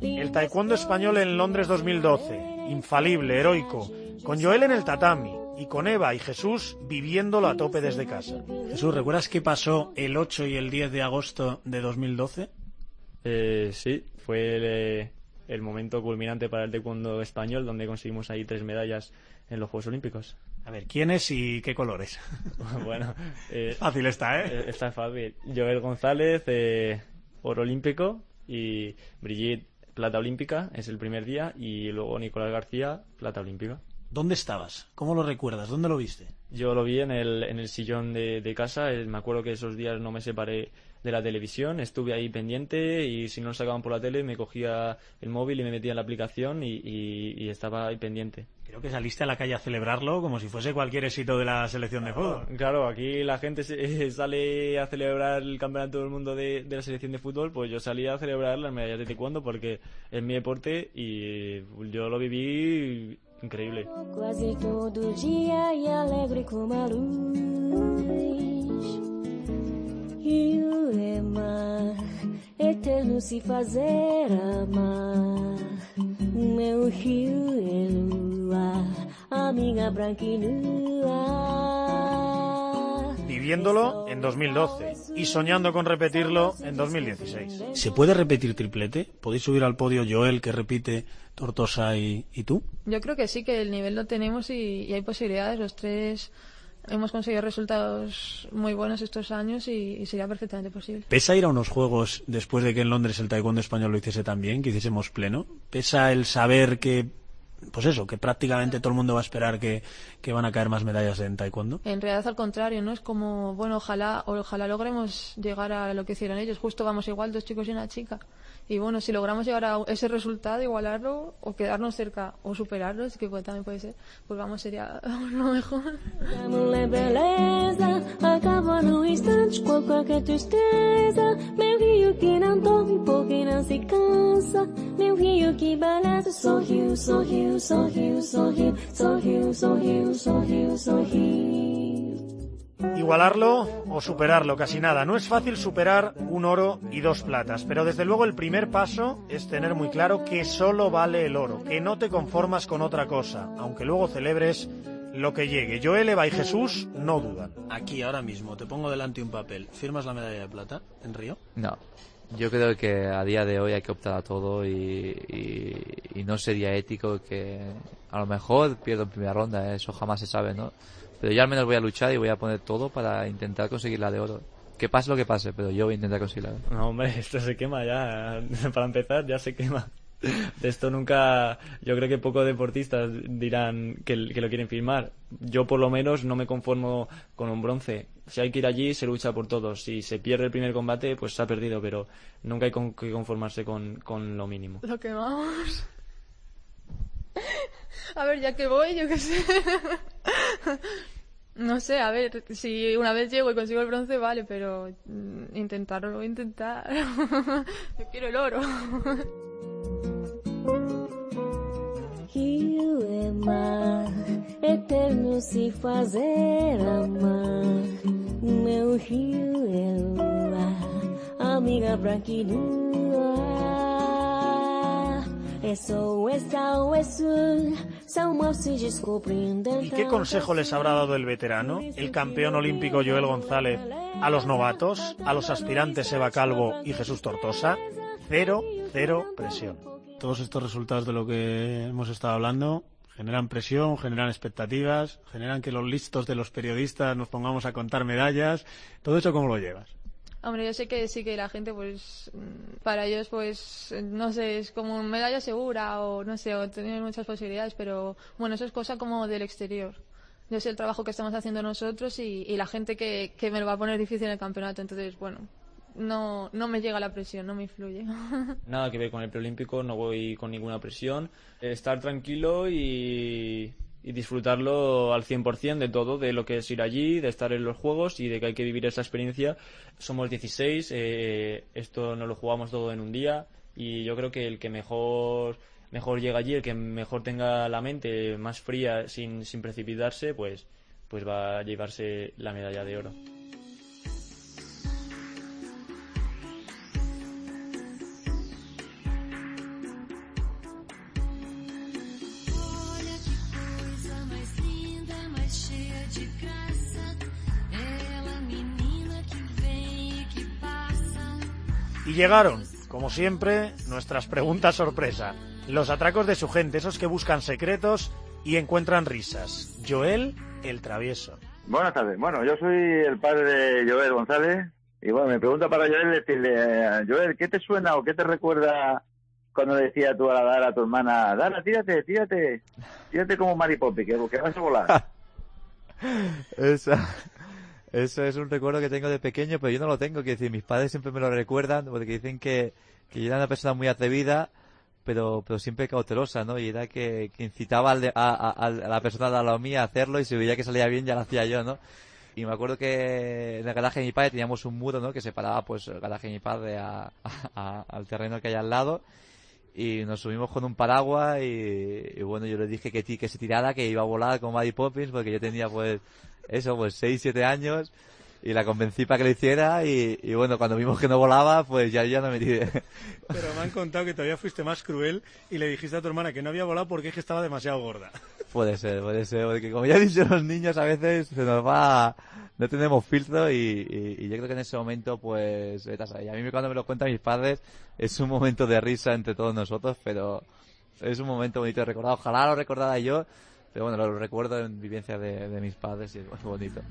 El taekwondo español en Londres 2012, infalible, heroico, con Joel en el tatami y con Eva y Jesús viviéndolo a tope desde casa. Jesús, ¿recuerdas qué pasó el 8 y el 10 de agosto de 2012? Eh, sí, fue el, eh, el momento culminante para el taekwondo español, donde conseguimos ahí tres medallas en los Juegos Olímpicos. A ver, ¿quiénes y qué colores? bueno, eh, Fácil está, ¿eh? Está fácil. Joel González, eh, oro olímpico, y Brigitte, plata olímpica, es el primer día, y luego Nicolás García, plata olímpica. ¿Dónde estabas? ¿Cómo lo recuerdas? ¿Dónde lo viste? Yo lo vi en el, en el sillón de, de casa. eh, Me acuerdo que esos días no me separé de la televisión. Estuve ahí pendiente y si no lo sacaban por la tele me cogía el móvil y me metía en la aplicación y, y- y estaba ahí pendiente. Creo que saliste a la calle a celebrarlo como si fuese cualquier éxito de la selección de fútbol. Claro, aquí la gente se- sale a celebrar el campeonato del mundo de, de la selección de fútbol, pues yo salí a celebrar las medallas de taekwondo porque es mi deporte y yo lo viví increíble. Quase todo dia e alegre como a luz. Rio é mar, eterno se fazer amar. Meu rio é lua, amiga branca e nua. Viviéndolo en 2012 y soñando con repetirlo en 2016. ¿Se puede repetir triplete? ¿Podéis subir al podio Joel, que repite, Tortosa y, y tú? Yo creo que sí, que el nivel lo tenemos y, y hay posibilidades. Los tres hemos conseguido resultados muy buenos estos años y, y sería perfectamente posible. ¿Pesa ir a unos juegos después de que en Londres el taekwondo español lo hiciese tan bien, que hiciésemos pleno? ¿Pesa el saber que, pues eso, que prácticamente todo el mundo va a esperar que, que van a caer más medallas en taekwondo? En realidad al contrario, ¿no? Es como, bueno, ojalá, ojalá logremos llegar a lo que hicieron ellos. Justo vamos igual, dos chicos y una chica. Y bueno, si logramos llegar a ese resultado, igualarlo, o quedarnos cerca, o superarlo, es que puede- también puede ser, pues vamos, sería lo mejor. Meu rio que sorriu, sorriu, sorriu, sorriu, sorriu, sorriu, sorriu, sorriu. Igualarlo o superarlo, casi nada. No es fácil superar un oro y dos platas, pero desde luego el primer paso es tener muy claro que solo vale el oro, que no te conformas con otra cosa, aunque luego celebres lo que llegue. Joel, Eva y Jesús no dudan. Aquí, ahora mismo, te pongo delante un papel. ¿Firmas la medalla de plata en Río? No. Yo creo que a día de hoy hay que optar a todo y, y- y no sería ético que a lo mejor pierdo en primera ronda, ¿eh? eso jamás se sabe, ¿no? Pero yo al menos voy a luchar y voy a poner todo para intentar conseguir la de oro. Que pase lo que pase, pero yo voy a intentar conseguirla. No, hombre, esto se quema ya. Para empezar, ya se quema. De esto nunca. Yo creo que pocos deportistas dirán que, lo quieren firmar. Yo, por lo menos, no me conformo con un bronce. Si hay que ir allí, se lucha por todos. Si se pierde el primer combate, pues se ha perdido, pero nunca hay con- que conformarse con, lo mínimo. Lo que vamos. A ver, ya que voy, yo qué sé. No sé, a ver, si una vez llego y consigo el bronce, vale, pero mm, intentarlo, intentar. Yo quiero el oro. ¿Y qué consejo les habrá dado el veterano, el campeón olímpico Joel González, a los novatos, a los aspirantes Eva Calvo y Jesús Tortosa? Cero, cero presión. Todos estos resultados de lo que hemos estado hablando generan presión, generan expectativas, generan que los listos de los periodistas nos pongamos a contar medallas. ¿Todo eso cómo lo llevas? Hombre, yo sé que sí que la gente, pues, mm, para ellos, pues, eh, no sé, es como medalla segura o no sé, o tener muchas posibilidades, pero bueno, eso es cosa como del exterior. Yo sé el trabajo que estamos haciendo nosotros y, la gente que, que me lo va a poner difícil en el campeonato, entonces, bueno, no, no me llega la presión, no me influye. Nada que ver con el preolímpico, no voy con ninguna presión. Estar tranquilo y, disfrutarlo al 100% de todo, de lo que es ir allí, de estar en los juegos y de que hay que vivir esa experiencia. Somos 16, eh, esto no lo jugamos todo en un día y yo creo que el que mejor mejor llega allí, el que mejor tenga la mente más fría sin, sin precipitarse, pues, pues va a llevarse la medalla de oro. Y llegaron como siempre, nuestras preguntas sorpresa. Los atracos de su gente, esos que buscan secretos y encuentran risas. Joel, el travieso. Buenas tardes. Bueno, yo soy el padre de Joel González. Y bueno, me pregunta para Joel decirle, Joel, ¿qué te suena o qué te recuerda cuando decía tú a la Dara, a tu hermana, Dara, tírate, tírate, tírate como Mary Poppins, que, que vas a volar? Esa- eso es un recuerdo que tengo de pequeño, pero yo no lo tengo. Que decir, mis padres siempre me lo recuerdan porque dicen que, que yo era una persona muy atrevida, pero, siempre cautelosa, ¿no? Y era que, que incitaba al de- a, la persona de la mía a hacerlo y si veía que salía bien ya lo hacía yo, ¿no? Y me acuerdo que en el garaje de mi padre teníamos un muro, ¿no? Que separaba pues el garaje de mi padre a- al terreno que hay al lado y nos subimos con un paraguas y, y bueno, yo le dije que, que se tirara, que iba a volar con Mary Poppins porque yo tenía pues eso, pues 6, 7 años y la convencí para que lo hiciera y, y bueno, cuando vimos que no volaba, pues ya, ya no me tiré. Pero me han contado que todavía fuiste más cruel y le dijiste a tu hermana que no había volado porque es que estaba demasiado gorda. puede ser, puede ser, porque como ya han dicho los niños a veces se nos va, no tenemos filtro y, y- y yo creo que en ese momento pues. Y a mí cuando me lo cuentan mis padres es un momento de risa entre todos nosotros, pero es un momento bonito de recordar. Ojalá lo recordara yo, pero bueno, lo recuerdo en vivencia de, de mis padres y es muy bonito.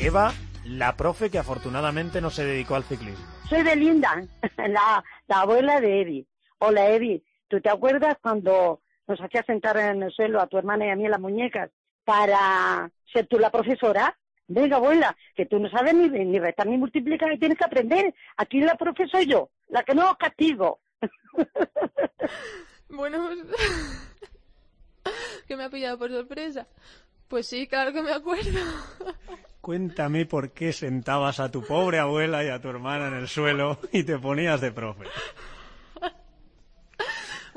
Eva, la profe que afortunadamente no se dedicó al ciclismo. Soy Belinda, la, la abuela de Evi. Hola Evi, ¿tú te acuerdas cuando nos hacías sentar en el suelo a tu hermana y a mí en las muñecas para ser tú la profesora? Venga, abuela, que tú no sabes ni, ni restar ni multiplicar y tienes que aprender. Aquí la profe soy yo, la que no os castigo. Bueno, pues... que me ha pillado por sorpresa. Pues sí, claro que me acuerdo. Cuéntame por qué sentabas a tu pobre abuela y a tu hermana en el suelo y te ponías de profe.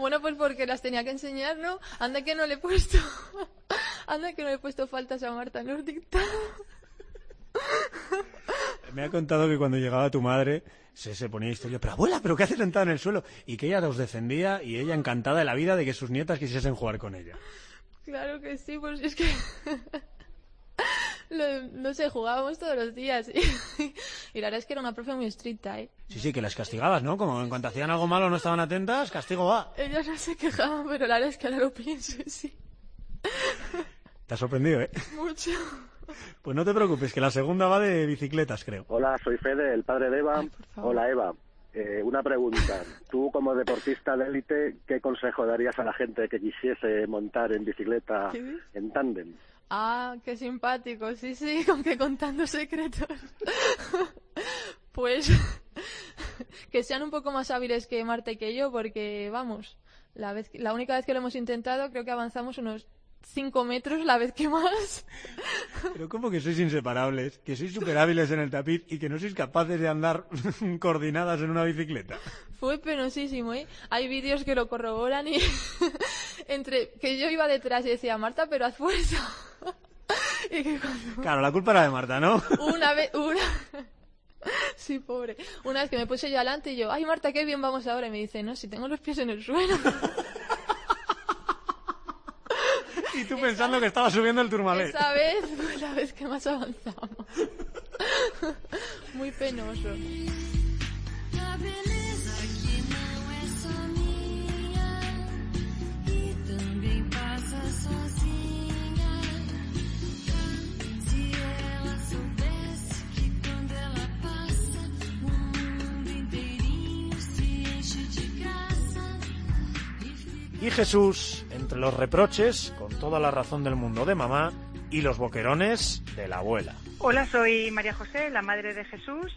Bueno, pues porque las tenía que enseñar, ¿no? Anda que no le he puesto... Anda que no le he puesto faltas a Marta dictados. Me ha contado que cuando llegaba tu madre se, se ponía historia, pero abuela, ¿pero qué hace sentada en el suelo? Y que ella los defendía y ella encantada de la vida de que sus nietas quisiesen jugar con ella. Claro que sí, pues es que... Lo- no sé, jugábamos todos los días. Y, y la verdad es que era una profe muy estricta, ¿eh? Sí, sí, que las castigabas, ¿no? Como en cuanto hacían algo malo no estaban atentas, castigo va. Ellas no se quejaban, pero la verdad es que ahora lo pienso sí. Te ha sorprendido, ¿eh? Mucho. Pues no te preocupes, que la segunda va de bicicletas, creo. Hola, soy Fede, el padre de Eva. Hola, Eva. Eh, una pregunta. Tú, como deportista de élite, ¿qué consejo darías a la gente que quisiese montar en bicicleta en tándem? Ah, qué simpático, sí, sí, con que contando secretos. pues que sean un poco más hábiles que Marta y que yo, porque vamos, la vez, la única vez que lo hemos intentado creo que avanzamos unos 5 metros la vez que más. Pero ¿cómo que sois inseparables? Que sois súper hábiles en el tapiz y que no sois capaces de andar coordinadas en una bicicleta. Fue penosísimo, ¿eh? Hay vídeos que lo corroboran y entre que yo iba detrás y decía, Marta, pero haz fuerza. Y que cuando Claro, la culpa era de Marta, ¿no? Una vez, una. Sí, pobre. Una vez que me puse yo adelante y yo, ay Marta, qué bien vamos ahora. Y me dice, no, si tengo los pies en el suelo. Y tú pensando que estaba subiendo el turmalé. Esa vez fue la vez que más avanzamos. Muy penoso. Y Jesús, entre los reproches, con toda la razón del mundo de mamá, y los boquerones de la abuela. Hola, soy María José, la madre de Jesús.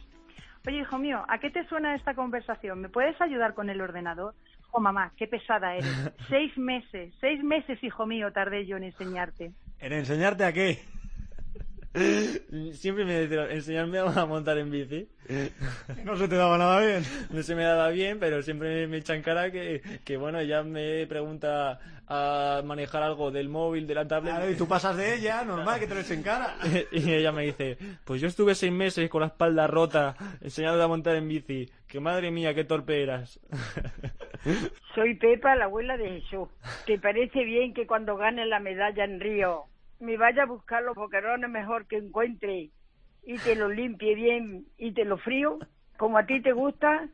Oye, hijo mío, ¿a qué te suena esta conversación? ¿Me puedes ayudar con el ordenador? Oh, mamá, qué pesada eres. seis meses, seis meses, hijo mío, tardé yo en enseñarte. ¿En enseñarte a qué? Siempre me decía enseñarme a montar en bici. No se te daba nada bien. No se me daba bien, pero siempre me echan cara que, que bueno, ella me pregunta a manejar algo del móvil, de la tablet. Claro, y tú pasas de ella, normal que te lo echen cara. y ella me dice, pues yo estuve seis meses con la espalda rota enseñándote a montar en bici. Que madre mía, qué torpe eras. Soy Pepa, la abuela de Jesús. ¿Te parece bien que cuando gane la medalla en Río me vaya a buscar los boquerones mejor que encuentre y te los limpie bien y te los frío? Como a ti te gusta.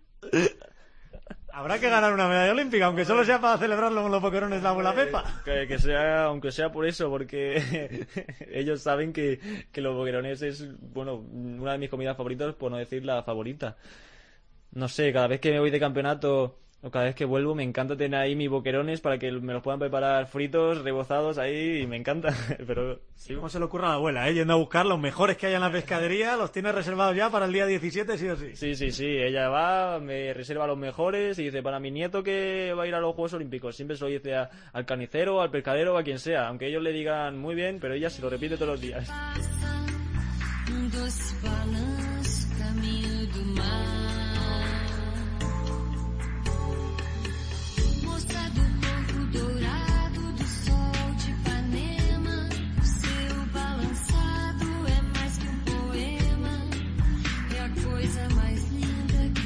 Habrá que ganar una medalla olímpica, aunque solo sea para celebrarlo con los boquerones de la abuela Pepa. Que, que sea, aunque sea por eso, porque ellos saben que, que los boquerones es, bueno, una de mis comidas favoritas, por no decir la favorita. No sé, cada vez que me voy de campeonato cada vez que vuelvo me encanta tener ahí mis boquerones para que me los puedan preparar fritos, rebozados ahí y me encanta. Pero Sí, ¿Cómo se le ocurre a la abuela? eh? Yendo a buscar los mejores que hay en la pescadería, los tiene reservados ya para el día 17, sí o sí. Sí, sí, sí. Ella va, me reserva los mejores y dice, para mi nieto que va a ir a los Juegos Olímpicos, siempre se lo dice a- al carnicero, al pescadero, a quien sea. Aunque ellos le digan muy bien, pero ella se lo repite todos los días.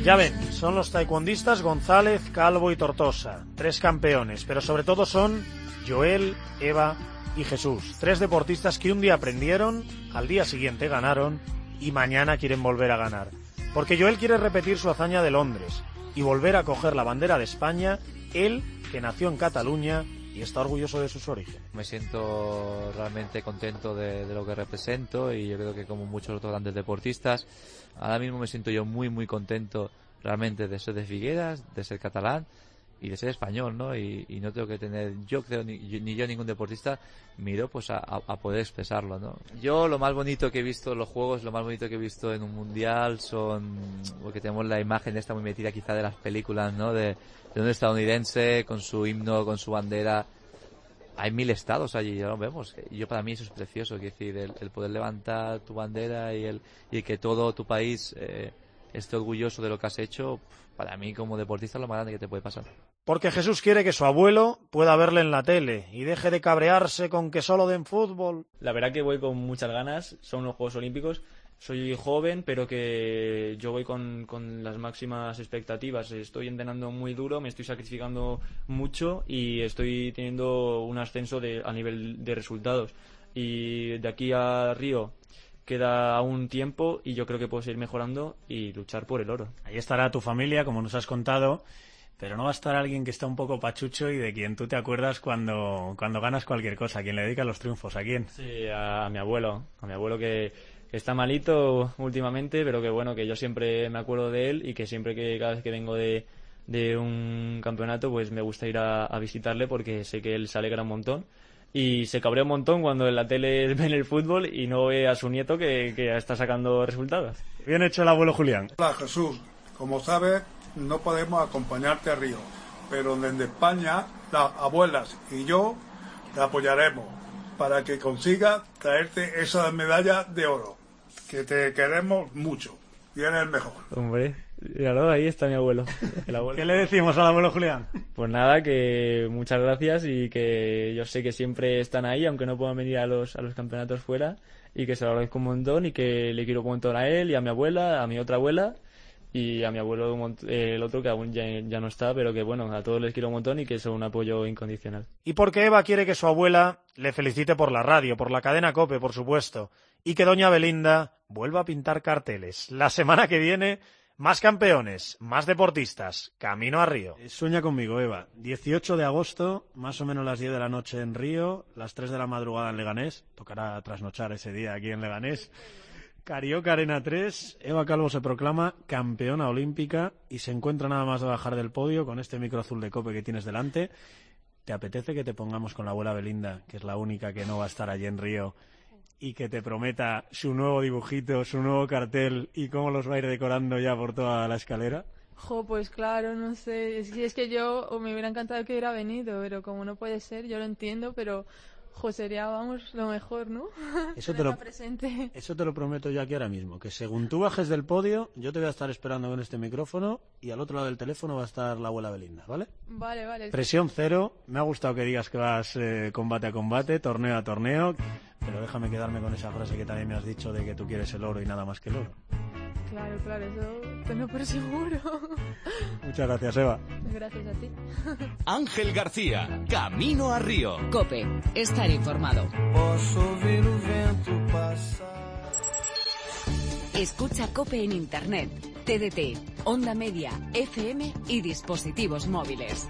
Ya ven, son los taekwondistas González, Calvo y Tortosa, tres campeones, pero sobre todo son Joel, Eva y Jesús, tres deportistas que un día aprendieron, al día siguiente ganaron y mañana quieren volver a ganar. Porque Joel quiere repetir su hazaña de Londres y volver a coger la bandera de España, él que nació en Cataluña y está orgulloso de sus orígenes. Me siento realmente contento de, lo que represento y yo creo que como muchos otros grandes deportistas, ahora mismo me siento yo muy muy contento realmente de ser de Figueras, de ser catalán y de ser español, ¿no? Y, no tengo que tener, yo creo, ni, yo- ni yo ningún deportista, miro pues a, poder expresarlo, ¿no? Yo lo más bonito que he visto en los juegos, lo más bonito que he visto en un mundial son, porque tenemos la imagen esta muy metida quizá de las películas, ¿no? De, un estadounidense con su himno, con su bandera, hay mil estados allí, ya lo vemos. Yo para mí eso es precioso, decir, el, el poder levantar tu bandera y el y que todo tu país eh, esté orgulloso de lo que has hecho, para mí como deportista es lo más grande que te puede pasar. Porque Jesús quiere que su abuelo pueda verle en la tele y deje de cabrearse con que solo den fútbol. La verdad que voy con muchas ganas, son los Juegos Olímpicos. Soy joven, pero que yo voy con, con las máximas expectativas. Estoy entrenando muy duro, me estoy sacrificando mucho y estoy teniendo un ascenso de, a nivel de resultados. Y de aquí a Río queda aún tiempo y yo creo que puedo seguir mejorando y luchar por el oro. Ahí estará tu familia, como nos has contado, pero no va a estar alguien que está un poco pachucho y de quien tú te acuerdas cuando, cuando ganas cualquier cosa, a quien le dedica los triunfos, ¿a quién? Sí, a, a mi abuelo, a mi abuelo que, que está malito últimamente, pero que bueno, que yo siempre me acuerdo de él y que siempre que cada vez que vengo de, de un campeonato, pues me gusta ir a, a visitarle porque sé que él se alegra un montón y se cabrea un montón cuando en la tele ven el fútbol y no ve a su nieto que, que está sacando resultados. Bien hecho el abuelo Julián. Hola Jesús, como sabes no podemos acompañarte a Río, pero desde España las abuelas y yo te apoyaremos para que consigas traerte esa medalla de oro, que te queremos mucho y eres el mejor. Hombre, ahí está mi abuelo. el abuelo. ¿Qué le decimos al abuelo Julián? Pues nada, que muchas gracias y que yo sé que siempre están ahí, aunque no puedan venir a los, a los campeonatos fuera, y que se lo agradezco un montón y que le quiero un montón a él y a mi abuela, a mi otra abuela y a mi abuelo un eh, el otro que aún ya, ya no está, pero que bueno, a todos les quiero un montón y que son un apoyo incondicional. Y porque Eva quiere que su abuela le felicite por la radio, por la cadena Cope, por supuesto, y que doña Belinda vuelva a pintar carteles. La semana que viene, más campeones, más deportistas, camino a Río. Sueña conmigo, Eva. 18 de agosto, más o menos las 10 de la noche en Río, las 3 de la madrugada en Leganés. Tocará trasnochar ese día aquí en Leganés. Carioca Arena 3, Eva Calvo se proclama campeona olímpica y se encuentra nada más de bajar del podio con este micro azul de cope que tienes delante. ¿Te apetece que te pongamos con la abuela Belinda, que es la única que no va a estar allí en Río, y que te prometa su nuevo dibujito, su nuevo cartel y cómo los va a ir decorando ya por toda la escalera? Jo, pues claro, no sé. Que, es que yo me hubiera encantado que hubiera venido, pero como no puede ser, yo lo entiendo, pero Jo, sería, vamos, lo mejor, ¿no? Eso te lo- presente. Eso te lo prometo yo aquí ahora mismo, que según tú bajes del podio, yo te voy a estar esperando con este micrófono y al otro lado del teléfono va a estar la abuela Belinda, ¿vale? Vale, vale. Presión cero, me ha gustado que digas que vas eh, combate a combate, torneo a torneo, pero déjame quedarme con esa frase que también me has dicho de que tú quieres el oro y nada más que el oro. Claro, claro, eso tenlo por seguro. Muchas gracias, Eva. Gracias a ti. Ángel García, Camino a Río. Cope, estar informado. Escucha Cope en Internet, TDT, Onda Media, FM y dispositivos móviles.